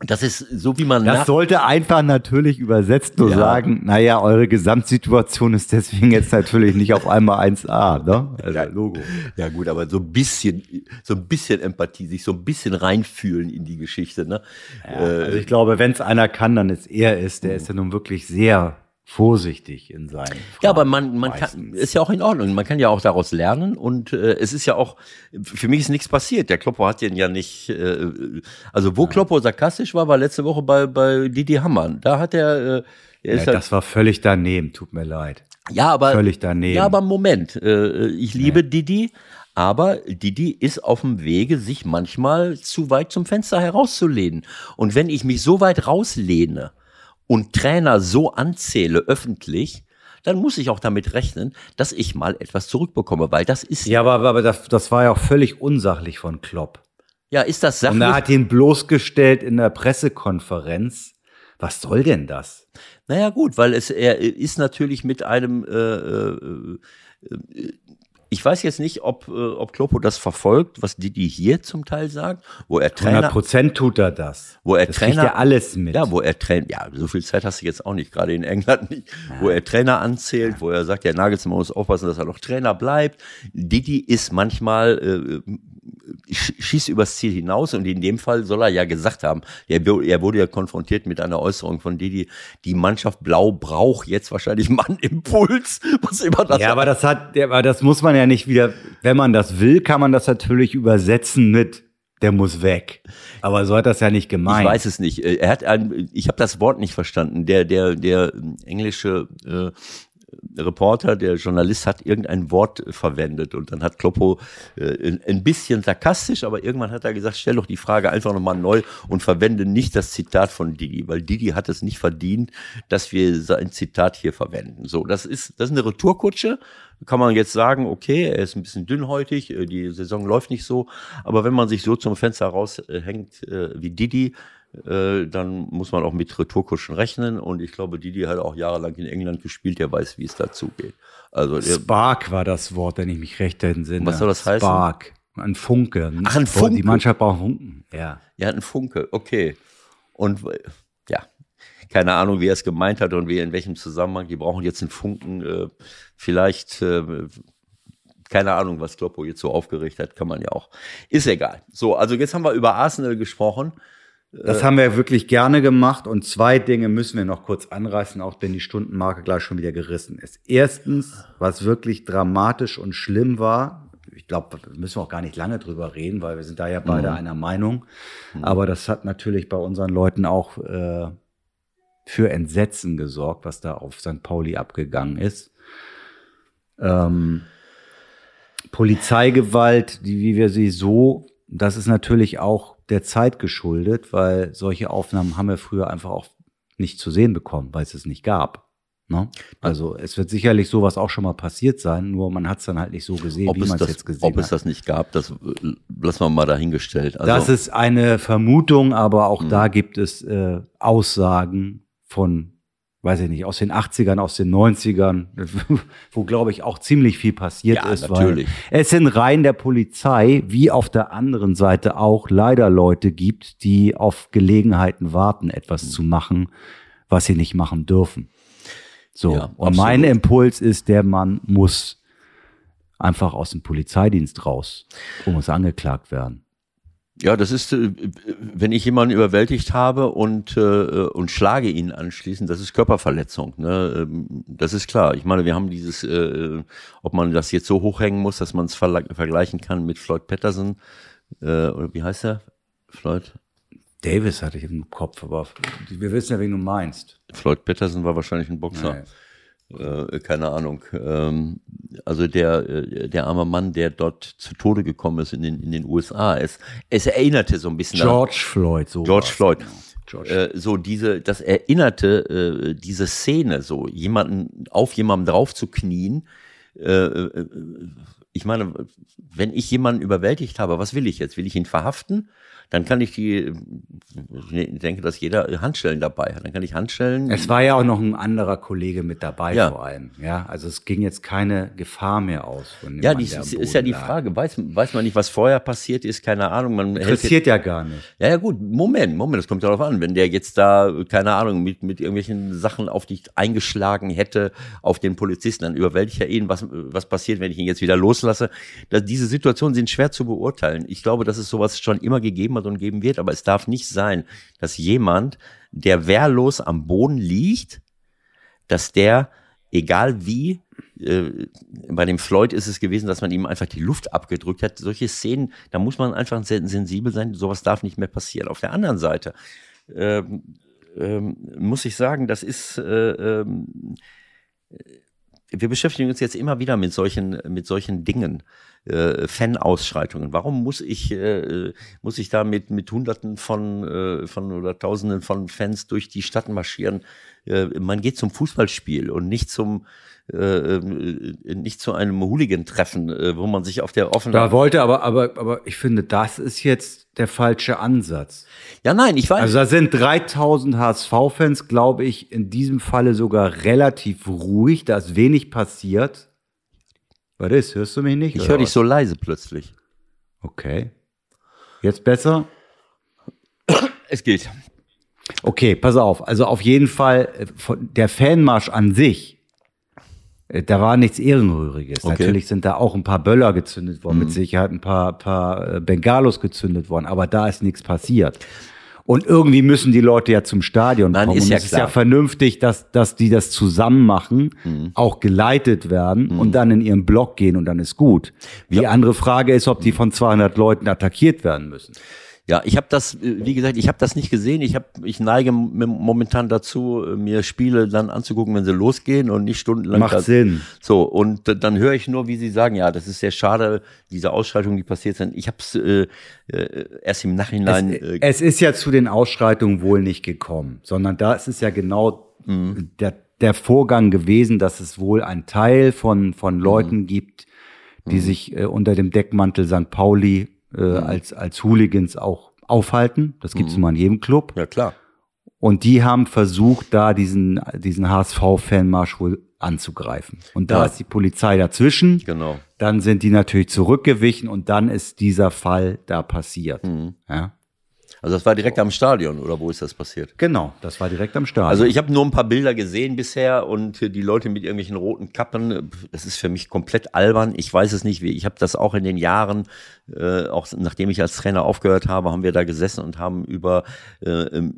das ist so, wie man Das sollte einfach natürlich übersetzt nur Ja. sagen, naja, eure Gesamtsituation ist deswegen jetzt natürlich nicht auf einmal 1A, ne? Also Logo. Ja gut, aber so ein bisschen, so ein bisschen Empathie, sich so ein bisschen reinfühlen in die Geschichte. Ne? Also ich glaube, wenn es einer kann, dann ist er es. Der ist ja nun wirklich sehr vorsichtig in seinen Ja, aber man, man kann, ist ja auch in Ordnung. Man kann ja auch daraus lernen und äh, es ist ja auch, für mich ist nichts passiert. Der Kloppo hat den ja nicht, äh, also wo Kloppo sarkastisch war, war letzte Woche bei, bei Didi Hammann. Da hat er, äh, er Ja, ist halt, das war völlig daneben, tut mir leid. ja, aber, völlig daneben. ja, aber Moment, äh, ich liebe Didi, aber Didi ist auf dem Wege, sich manchmal zu weit zum Fenster herauszulehnen. Und wenn ich mich so weit rauslehne und Trainer so anzähle öffentlich, dann muss ich auch damit rechnen, dass ich mal etwas zurückbekomme, weil das ist, ja, Ja, aber, aber das, das war ja auch völlig unsachlich von Klopp. ist das Und sachlich. er hat ihn bloßgestellt in der Pressekonferenz. Was soll denn das? Naja, gut, weil es er ist natürlich mit einem äh, äh, äh, ich weiß jetzt nicht, ob, äh, ob Kloppo das verfolgt, was Didi hier zum Teil sagt, wo er 100 Trainer, Prozent tut er das. wo er das kriegt Trainer, ja alles mit. ja, wo er Trainer, ja, so viel Zeit hast du jetzt auch nicht, gerade in England nicht, wo er Trainer anzählt, wo er sagt, ja, Nagelsmann muss aufpassen, dass er noch Trainer bleibt. Didi ist manchmal, äh, sch- schießt übers Ziel hinaus und in dem Fall soll er ja gesagt haben, er, er wurde ja konfrontiert mit einer Äußerung von Didi, die Mannschaft Blau braucht jetzt wahrscheinlich mal einen Impuls, <laughs> was immer das ja, aber das hat, aber das muss man ja nicht wieder, wenn man das will, kann man das natürlich übersetzen mit, der muss weg. Aber so hat das ja nicht Ich gemeint. weiß es nicht. Äh, Er hat ein, ich habe das Wort nicht verstanden. Der der der englische äh, Reporter, der Journalist hat irgendein Wort verwendet und dann hat Kloppo äh, ein- ein bisschen sarkastisch, aber irgendwann hat er gesagt, stell doch die Frage einfach nochmal neu und verwende nicht das Zitat von Didi, weil Didi hat es nicht verdient, dass wir sein Zitat hier verwenden. So, das ist das ist eine Retourkutsche. Kann man jetzt sagen, okay, er ist ein bisschen dünnhäutig, äh, die Saison läuft nicht so, aber wenn man sich so zum Fenster raushängt äh, wie Didi, äh, dann muss man auch mit Retourkutschen rechnen. Und ich glaube, Didi hat auch jahrelang in England gespielt, der weiß, wie es dazu geht. Also Spark war das Wort, wenn ich mich recht entsinne. Was soll das heißen? Spark. Ein Funke. Ach, ein Die Funke. Mannschaft braucht Funken. Ja. hat einen Funke, okay. Und äh, ja, keine Ahnung, wie er es gemeint hat und wie in welchem Zusammenhang. Die brauchen jetzt einen Funken. Äh, vielleicht, äh, keine Ahnung, was Kloppo jetzt so aufgeregt hat, kann man ja auch. Ist egal. So, also jetzt haben wir über Arsenal gesprochen. Das haben wir wirklich gerne gemacht und zwei Dinge müssen wir noch kurz anreißen, auch wenn die Stundenmarke gleich schon wieder gerissen ist. Erstens, was wirklich dramatisch und schlimm war, ich glaube, da müssen wir auch gar nicht lange drüber reden, weil wir sind da ja beide einer Meinung, aber das hat natürlich bei unseren Leuten auch äh, für Entsetzen gesorgt, was da auf St. Pauli abgegangen ist. Ähm, Polizeigewalt, die, wie wir sie so, das ist natürlich auch der Zeit geschuldet, weil solche Aufnahmen haben wir früher einfach auch nicht zu sehen bekommen, weil es es nicht gab. Ne? Also es wird sicherlich sowas auch schon mal passiert sein, nur man hat es dann halt nicht so gesehen, Ob, wie man es jetzt gesehen ob hat. es das nicht gab, das äh, lassen wir mal dahingestellt. Also, das ist eine Vermutung, aber auch da gibt es äh, Aussagen von, weiß ich nicht, aus den 80ern, aus den 90ern, <laughs> wo, glaube ich, auch ziemlich viel passiert Ja, ist. natürlich. Weil es in Reihen der Polizei, wie auf der anderen Seite auch, leider Leute gibt, die auf Gelegenheiten warten, etwas Mhm. zu machen, was sie nicht machen dürfen. So, Ja, und mein. Impuls ist, der Mann muss einfach aus dem Polizeidienst raus und muss angeklagt werden. Ja, das ist, äh, wenn ich jemanden überwältigt habe und, äh, und schlage ihn anschließend, das ist Körperverletzung. Ne? Ähm, Das ist klar. Ich meine, wir haben dieses, äh, ob man das jetzt so hochhängen muss, dass man es vergleichen kann mit Floyd Patterson, äh, oder wie heißt er? Floyd? Davis hatte ich im Kopf, aber wir wissen ja, wen du meinst. Floyd Patterson war wahrscheinlich ein Boxer. Äh, keine Ahnung. Ähm, also der, äh, der arme Mann, der dort zu Tode gekommen ist in den, in den USA, es, es erinnerte so ein bisschen George Floyd, so. George war's, Floyd. genau. George. Äh, so diese, das erinnerte äh, diese Szene, so jemanden auf jemandem drauf zu knien. Äh, äh, ich meine, wenn ich jemanden überwältigt habe, was will ich jetzt? Will ich ihn verhaften? Dann kann ich die, ich denke, dass jeder Handschellen dabei hat. Dann kann ich Handschellen. Es war ja auch noch ein anderer Kollege mit dabei Ja. vor allem. Ja, also es ging jetzt keine Gefahr mehr aus von dem ja, Mann, die, der am ist, ist ja die. Frage. Weiß, weiß man nicht, was vorher passiert ist? Keine Ahnung. Man Interessiert ja gar nicht. Ja, ja, gut, Moment, Moment, das kommt darauf an. Wenn der jetzt da, keine Ahnung, mit, mit irgendwelchen Sachen auf dich eingeschlagen hätte, auf den Polizisten, dann überwältigt er ihn, was, was passiert, wenn ich ihn jetzt wieder loslasse. Da, diese Situationen sind schwer zu beurteilen. Ich glaube, dass es sowas schon immer gegeben und geben wird, aber es darf nicht sein, dass jemand, der wehrlos am Boden liegt, dass der, egal wie, äh, bei dem Floyd ist es gewesen, dass man ihm einfach die Luft abgedrückt hat. Solche Szenen, da muss man einfach sen- sensibel sein. Sowas darf nicht mehr passieren. Auf der anderen Seite ähm, ähm, muss ich sagen, das ist, äh, ähm, wir beschäftigen uns jetzt immer wieder mit solchen, mit solchen Dingen, äh, Fan-Ausschreitungen. Warum muss ich, äh, muss ich da mit, mit Hunderten von, äh, von oder Tausenden von Fans durch die Stadt marschieren? Äh, man geht zum Fußballspiel und nicht zum, äh, äh, nicht zu einem Hooligan-Treffen, äh, wo man sich auf der offenen. Da wollte aber, aber, aber ich finde, das ist jetzt der falsche Ansatz. ja, nein, ich weiß. Also da sind 3000 HSV-Fans, glaube ich, in diesem Falle sogar relativ ruhig. Da ist wenig passiert. Was ist? Hörst du mich nicht? ich höre dich so leise plötzlich. Okay. Jetzt besser? Es geht. Okay, pass auf. Also auf jeden Fall, äh, der Fanmarsch an sich, äh, da war nichts Ehrenrühriges. Okay. Natürlich sind da auch ein paar Böller gezündet worden, Mhm. mit Sicherheit ein paar, paar äh, Bengalos gezündet worden, aber da ist nichts passiert. Und irgendwie müssen die Leute ja zum Stadion Nein, kommen. ist und ja es ist klar. ja vernünftig, dass, dass die das zusammen machen, Mhm. auch geleitet werden und dann in ihren Block gehen und dann ist gut. Die andere Frage ist, ob die von 200 Leuten attackiert werden müssen. Ja, ich habe das, äh, wie gesagt, ich habe das nicht gesehen. Ich habe, ich neige momentan dazu, äh, mir Spiele dann anzugucken, wenn sie losgehen und nicht stundenlang. Macht da- Sinn. So und äh, dann höre ich nur, wie sie sagen, ja, das ist sehr schade, diese Ausschreitungen, die passiert sind. Ich habe es äh, äh, erst im Nachhinein. Es, äh, es ist ja zu den Ausschreitungen wohl nicht gekommen, sondern da ist es ja genau Mhm. der, der Vorgang gewesen, dass es wohl ein Teil von, Mhm. von Leuten gibt, die sich äh, unter dem Deckmantel St. Pauli äh, Mhm. als, als Hooligans auch aufhalten. Das gibt es immer in jedem Club. ja klar. Und die haben versucht, da diesen, diesen HSV-Fanmarsch wohl anzugreifen. Und da Ja. ist die Polizei dazwischen. Genau. Dann sind die natürlich zurückgewichen und dann ist dieser Fall da passiert. Mhm. Ja. Also das war direkt am Stadion oder wo ist das passiert? Genau, das war direkt am Start. Also ich habe nur ein paar Bilder gesehen bisher und die Leute mit irgendwelchen roten Kappen, das ist für mich komplett albern. Ich weiß es nicht, wie. Ich habe das auch in den Jahren, äh, auch nachdem ich als Trainer aufgehört habe, haben wir da gesessen und haben über äh, ähm,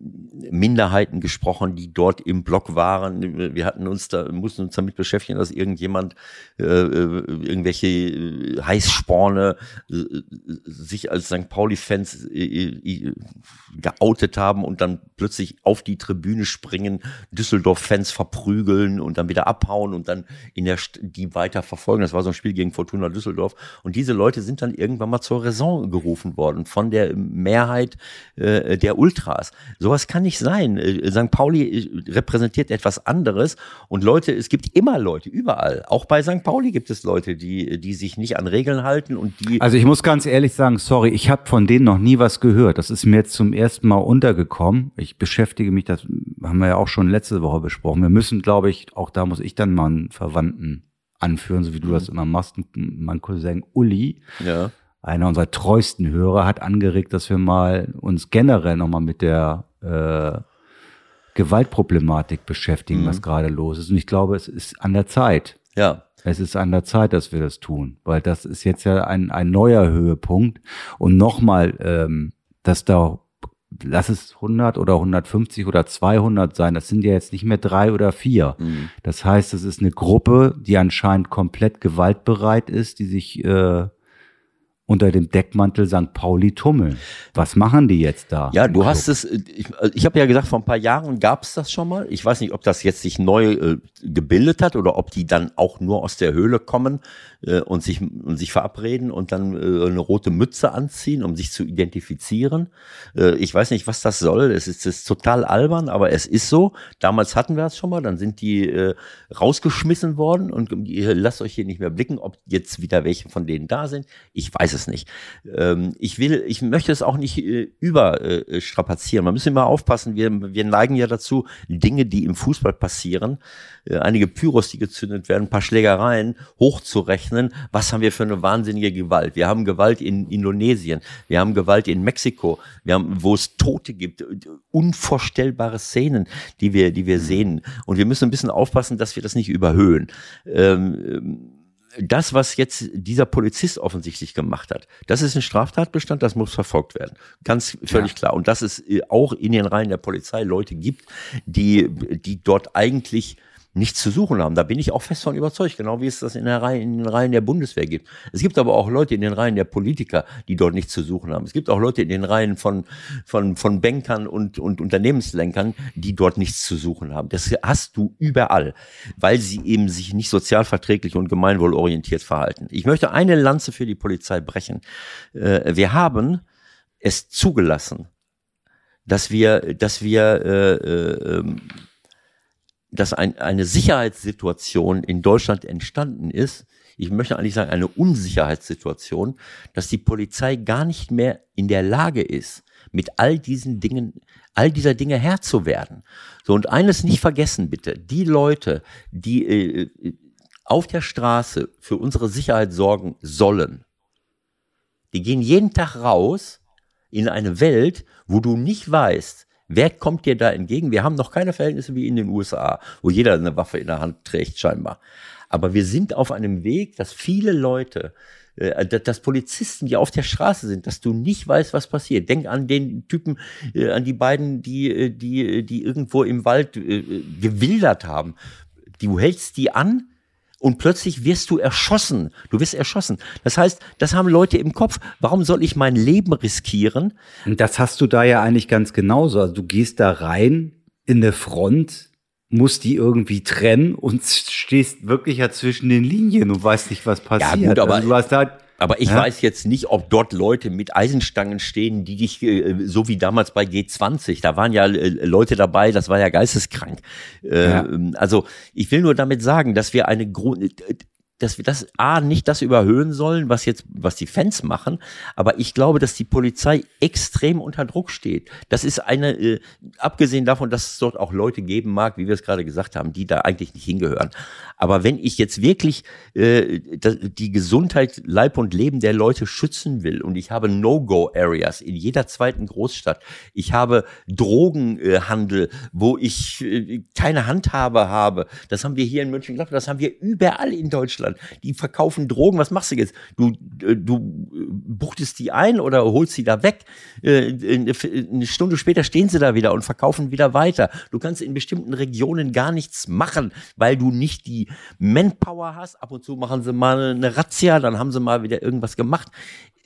Minderheiten gesprochen, die dort im Block waren. Wir hatten uns da, mussten uns damit beschäftigen, dass irgendjemand äh, äh, irgendwelche äh, Heißsporne äh, sich als St. Pauli-Fans äh, geoutet haben und dann plötzlich auf die Tribüne springen, Düsseldorf-Fans verprügeln und dann wieder abhauen und dann in der St die weiter verfolgen. Das war so ein Spiel gegen Fortuna Düsseldorf. Und diese Leute sind dann irgendwann mal zur Raison gerufen worden von der Mehrheit äh, der Ultras. Sowas kann nicht sein. Äh, St. Pauli äh, repräsentiert etwas anderes und Leute, es gibt immer Leute, überall. Auch bei St. Pauli gibt es Leute, die, die sich nicht an Regeln halten und die Also ich muss ganz ehrlich sagen, sorry, ich habe von denen noch nie was gehört. Das ist mir jetzt zum ersten Mal untergekommen. Ich beschäftige mich, das haben wir ja auch schon letzte Woche besprochen. Wir müssen, glaube ich, auch da muss ich dann mal einen Verwandten anführen, so wie du das immer machst. Mein Cousin Uli, ja, einer unserer treuesten Hörer, hat angeregt, dass wir mal uns generell nochmal mit der äh, Gewaltproblematik beschäftigen, was gerade los ist. Und ich glaube, es ist an der Zeit. ja. Es ist an der Zeit, dass wir das tun, weil das ist jetzt ja ein, ein neuer Höhepunkt. Und nochmal, ähm, dass da, lass es 100 oder 150 oder 200 sein, das sind ja jetzt nicht mehr drei oder vier. Das heißt, es ist eine Gruppe, die anscheinend komplett gewaltbereit ist, die sich äh, unter dem Deckmantel St. Pauli tummeln. Was machen die jetzt da? Ja, du hast es, ich, ich habe ja gesagt, vor ein paar Jahren gab es das schon mal. Ich weiß nicht, ob das jetzt sich neu äh, gebildet hat oder ob die dann auch nur aus der Höhle kommen äh, und, sich, und sich verabreden und dann äh, eine rote Mütze anziehen, um sich zu identifizieren. Äh, ich weiß nicht, was das soll. Es ist, es ist total albern, aber es ist so. Damals hatten wir es schon mal, dann sind die äh, rausgeschmissen worden und ihr lasst euch hier nicht mehr blicken, ob jetzt wieder welche von denen da sind. Ich weiß es nicht. Ähm, ich will, ich möchte es auch nicht äh, überstrapazieren. Man muss immer aufpassen. Wir, wir neigen ja dazu, Dinge, die im Fußball passieren, äh, einige Pyros, die gezündet werden, ein paar Schlägereien hochzurechnen. Was haben wir für eine wahnsinnige Gewalt? Wir haben Gewalt in Indonesien, wir haben Gewalt in Mexiko, wir haben, wo es Tote gibt, unvorstellbare Szenen, die wir, die wir sehen. Und wir müssen ein bisschen aufpassen, dass wir das nicht überhöhen. Ähm, das, was jetzt dieser Polizist offensichtlich gemacht hat, das ist ein Straftatbestand, das muss verfolgt werden. Ganz völlig ja. klar. Und dass es äh, auch in den Reihen der Polizei Leute gibt, die, die dort eigentlich nichts zu suchen haben. Da bin ich auch fest von überzeugt, genau wie es das in, der Reihe, in den Reihen der Bundeswehr gibt. Es gibt aber auch Leute in den Reihen der Politiker, die dort nichts zu suchen haben. Es gibt auch Leute in den Reihen von, von, von Bankern und, und Unternehmenslenkern, die dort nichts zu suchen haben. Das hast du überall, weil sie eben sich nicht sozialverträglich und gemeinwohlorientiert verhalten. Ich möchte eine Lanze für die Polizei brechen. Äh, wir haben es zugelassen, dass wir, dass wir äh, äh, ähm, dass ein, eine Sicherheitssituation in Deutschland entstanden ist, ich möchte eigentlich sagen, eine Unsicherheitssituation, dass die Polizei gar nicht mehr in der Lage ist, mit all diesen Dingen, all dieser Dinge Herr zu werden. So, und eines nicht vergessen, bitte, die Leute, die äh, auf der Straße für unsere Sicherheit sorgen sollen, die gehen jeden Tag raus in eine Welt, wo du nicht weißt, Wer kommt dir da entgegen? Wir haben noch keine Verhältnisse wie in den USA, wo jeder eine Waffe in der Hand trägt, scheinbar. Aber wir sind auf einem Weg, dass viele Leute, äh, dass Polizisten, die auf der Straße sind, dass du nicht weißt, was passiert. Denk an den Typen, äh, an die beiden, die, äh, die, die irgendwo im Wald gewildert haben. Du hältst die an, und plötzlich wirst du erschossen. Du wirst erschossen. Das heißt, das haben Leute im Kopf. Warum soll ich mein Leben riskieren? Und das hast du da ja eigentlich ganz genauso. Also du gehst da rein in eine Front, musst die irgendwie trennen und <laughs> stehst wirklich ja zwischen den Linien und weißt nicht, was passiert. Ja, gut, aber also du hast da aber ich ja? weiß jetzt nicht, ob dort Leute mit Eisenstangen stehen, die dich, äh, so wie damals bei G20, da waren ja äh, Leute dabei, das war ja geisteskrank. Ja. Ähm, also ich will nur damit sagen, dass wir eine Grund, dass wir das A nicht das überhöhen sollen, was jetzt, was die Fans machen, aber ich glaube, dass die Polizei extrem unter Druck steht. Das ist eine, äh, abgesehen davon, dass es dort auch Leute geben mag, wie wir es gerade gesagt haben, die da eigentlich nicht hingehören. Aber wenn ich jetzt wirklich äh, die Gesundheit, Leib und Leben der Leute schützen will und ich habe No-Go-Areas in jeder zweiten Großstadt, ich habe Drogenhandel, äh, wo ich äh, keine Handhabe habe, das haben wir hier in Mönchengladbach, das haben wir überall in Deutschland. Deutschland. Die verkaufen Drogen. Was machst du jetzt? Du, äh, du buchtest die ein oder holst sie da weg. Äh, eine Stunde später stehen sie da wieder und verkaufen wieder weiter. Du kannst in bestimmten Regionen gar nichts machen, weil du nicht die Manpower hast. Ab und zu machen sie mal eine Razzia, dann haben sie mal wieder irgendwas gemacht.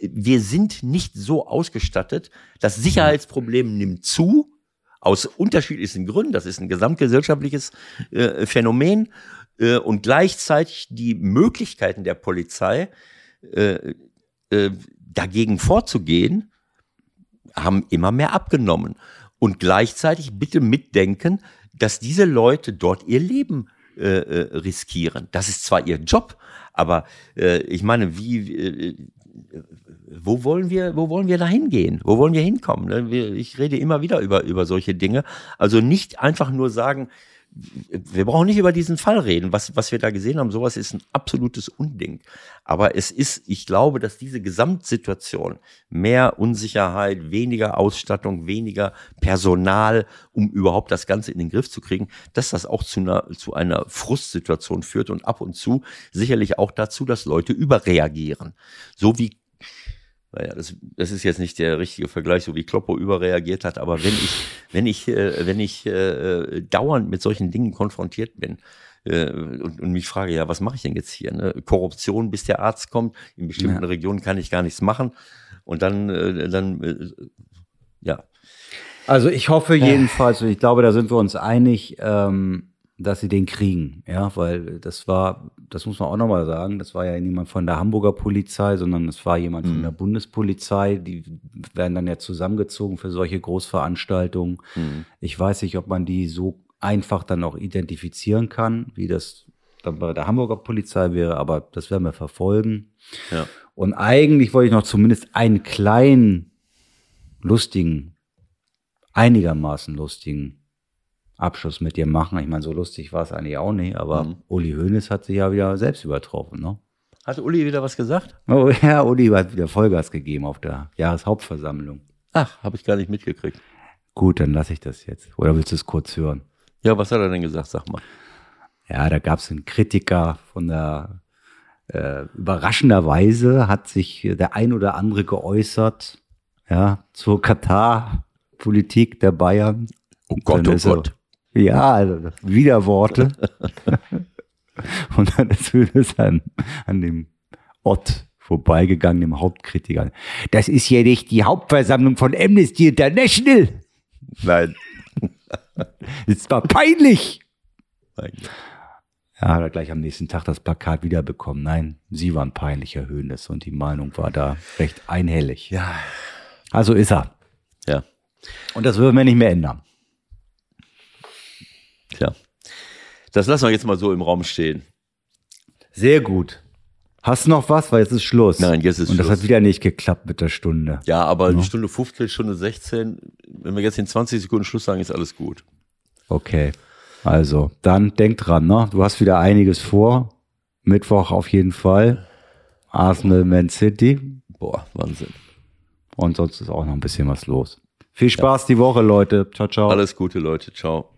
Wir sind nicht so ausgestattet. Das Sicherheitsproblem nimmt zu aus unterschiedlichsten Gründen. Das ist ein gesamtgesellschaftliches äh, Phänomen. Äh, und gleichzeitig die Möglichkeiten der Polizei, äh, äh, dagegen vorzugehen, haben immer mehr abgenommen. Und gleichzeitig bitte mitdenken, dass diese Leute dort ihr Leben äh, äh riskieren. Das ist zwar ihr Job, aber ich meine, wie, wo wollen wir, wo wollen wir da hingehen? Wo wollen wir hinkommen? Ne? Ich rede immer wieder über, über solche Dinge. Also nicht einfach nur sagen, wir brauchen nicht über diesen Fall reden. Was, was wir da gesehen haben, sowas ist ein absolutes Unding. Aber es ist, ich glaube, dass diese Gesamtsituation mehr Unsicherheit, weniger Ausstattung, weniger Personal, um überhaupt das Ganze in den Griff zu kriegen, dass das auch zu einer, zu einer Frustsituation führt und ab und zu sicherlich auch dazu, dass Leute überreagieren. So wie naja, das, das ist jetzt nicht der richtige Vergleich, so wie Kloppo überreagiert hat, aber wenn ich, <laughs> wenn ich, äh, wenn ich äh, dauernd mit solchen Dingen konfrontiert bin, äh, und, und mich frage, ja, was mache ich denn jetzt hier? Ne? Korruption, bis der Arzt kommt. In bestimmten Ja. Regionen kann ich gar nichts machen. Und dann, äh, dann äh, ja, Also ich hoffe jedenfalls, und ich glaube, da sind wir uns einig, ähm, dass sie den kriegen, ja, weil das war, das muss man auch nochmal sagen, das war ja niemand von der Hamburger Polizei, sondern es war jemand von der Bundespolizei, die werden dann ja zusammengezogen für solche Großveranstaltungen. Ich weiß nicht, ob man die so einfach dann auch identifizieren kann, wie das dann bei der Hamburger Polizei wäre, aber das werden wir verfolgen. ja. Und eigentlich wollte ich noch zumindest einen kleinen, lustigen, einigermaßen lustigen Abschluss mit dir machen. Ich meine, so lustig war es eigentlich auch nicht, aber Uli Hoeneß hat sich ja wieder selbst übertroffen, ne? Hat Uli wieder was gesagt? Oh <laughs> ja, Uli hat wieder Vollgas gegeben auf der Jahreshauptversammlung. Ach, habe ich gar nicht mitgekriegt. Gut, dann lasse ich das jetzt. Oder willst du es kurz hören? Ja, was hat er denn gesagt? Sag mal. Ja, da gab es einen Kritiker von der äh, überraschenderweise hat sich der ein oder andere geäußert, ja, zur Katar-Politik der Bayern. Oh Gott, oh Gott. Ja, also Widerworte. <laughs> Und dann ist es an, an dem Ott vorbeigegangen, dem Hauptkritiker. Das ist ja nicht die Hauptversammlung von Amnesty International. Nein. <laughs> Das war peinlich. Gott. Ja, hat er gleich am nächsten Tag das Plakat wiederbekommen. Nein, sie waren peinlicher Höhnes und die Meinung war da recht einhellig. Ja. Also ist er. Ja. Und das würden wir nicht mehr ändern. Tja. Das lassen wir jetzt mal so im Raum stehen. Sehr gut. Hast du noch was? Weil jetzt ist Schluss. Nein, jetzt ist Und das Schluss. hat wieder nicht geklappt mit der Stunde. Ja, aber eine Stunde 15, Stunde 16, wenn wir jetzt in 20 Sekunden Schluss sagen, ist alles gut. Okay. Also, dann denk dran, ne? Du hast wieder einiges vor. Mittwoch auf jeden Fall. Arsenal, Man City. Boah, Wahnsinn. Und sonst ist auch noch ein bisschen was los. Viel Spaß die Woche, Leute. Ciao, ciao. Alles Gute, Leute. Ciao.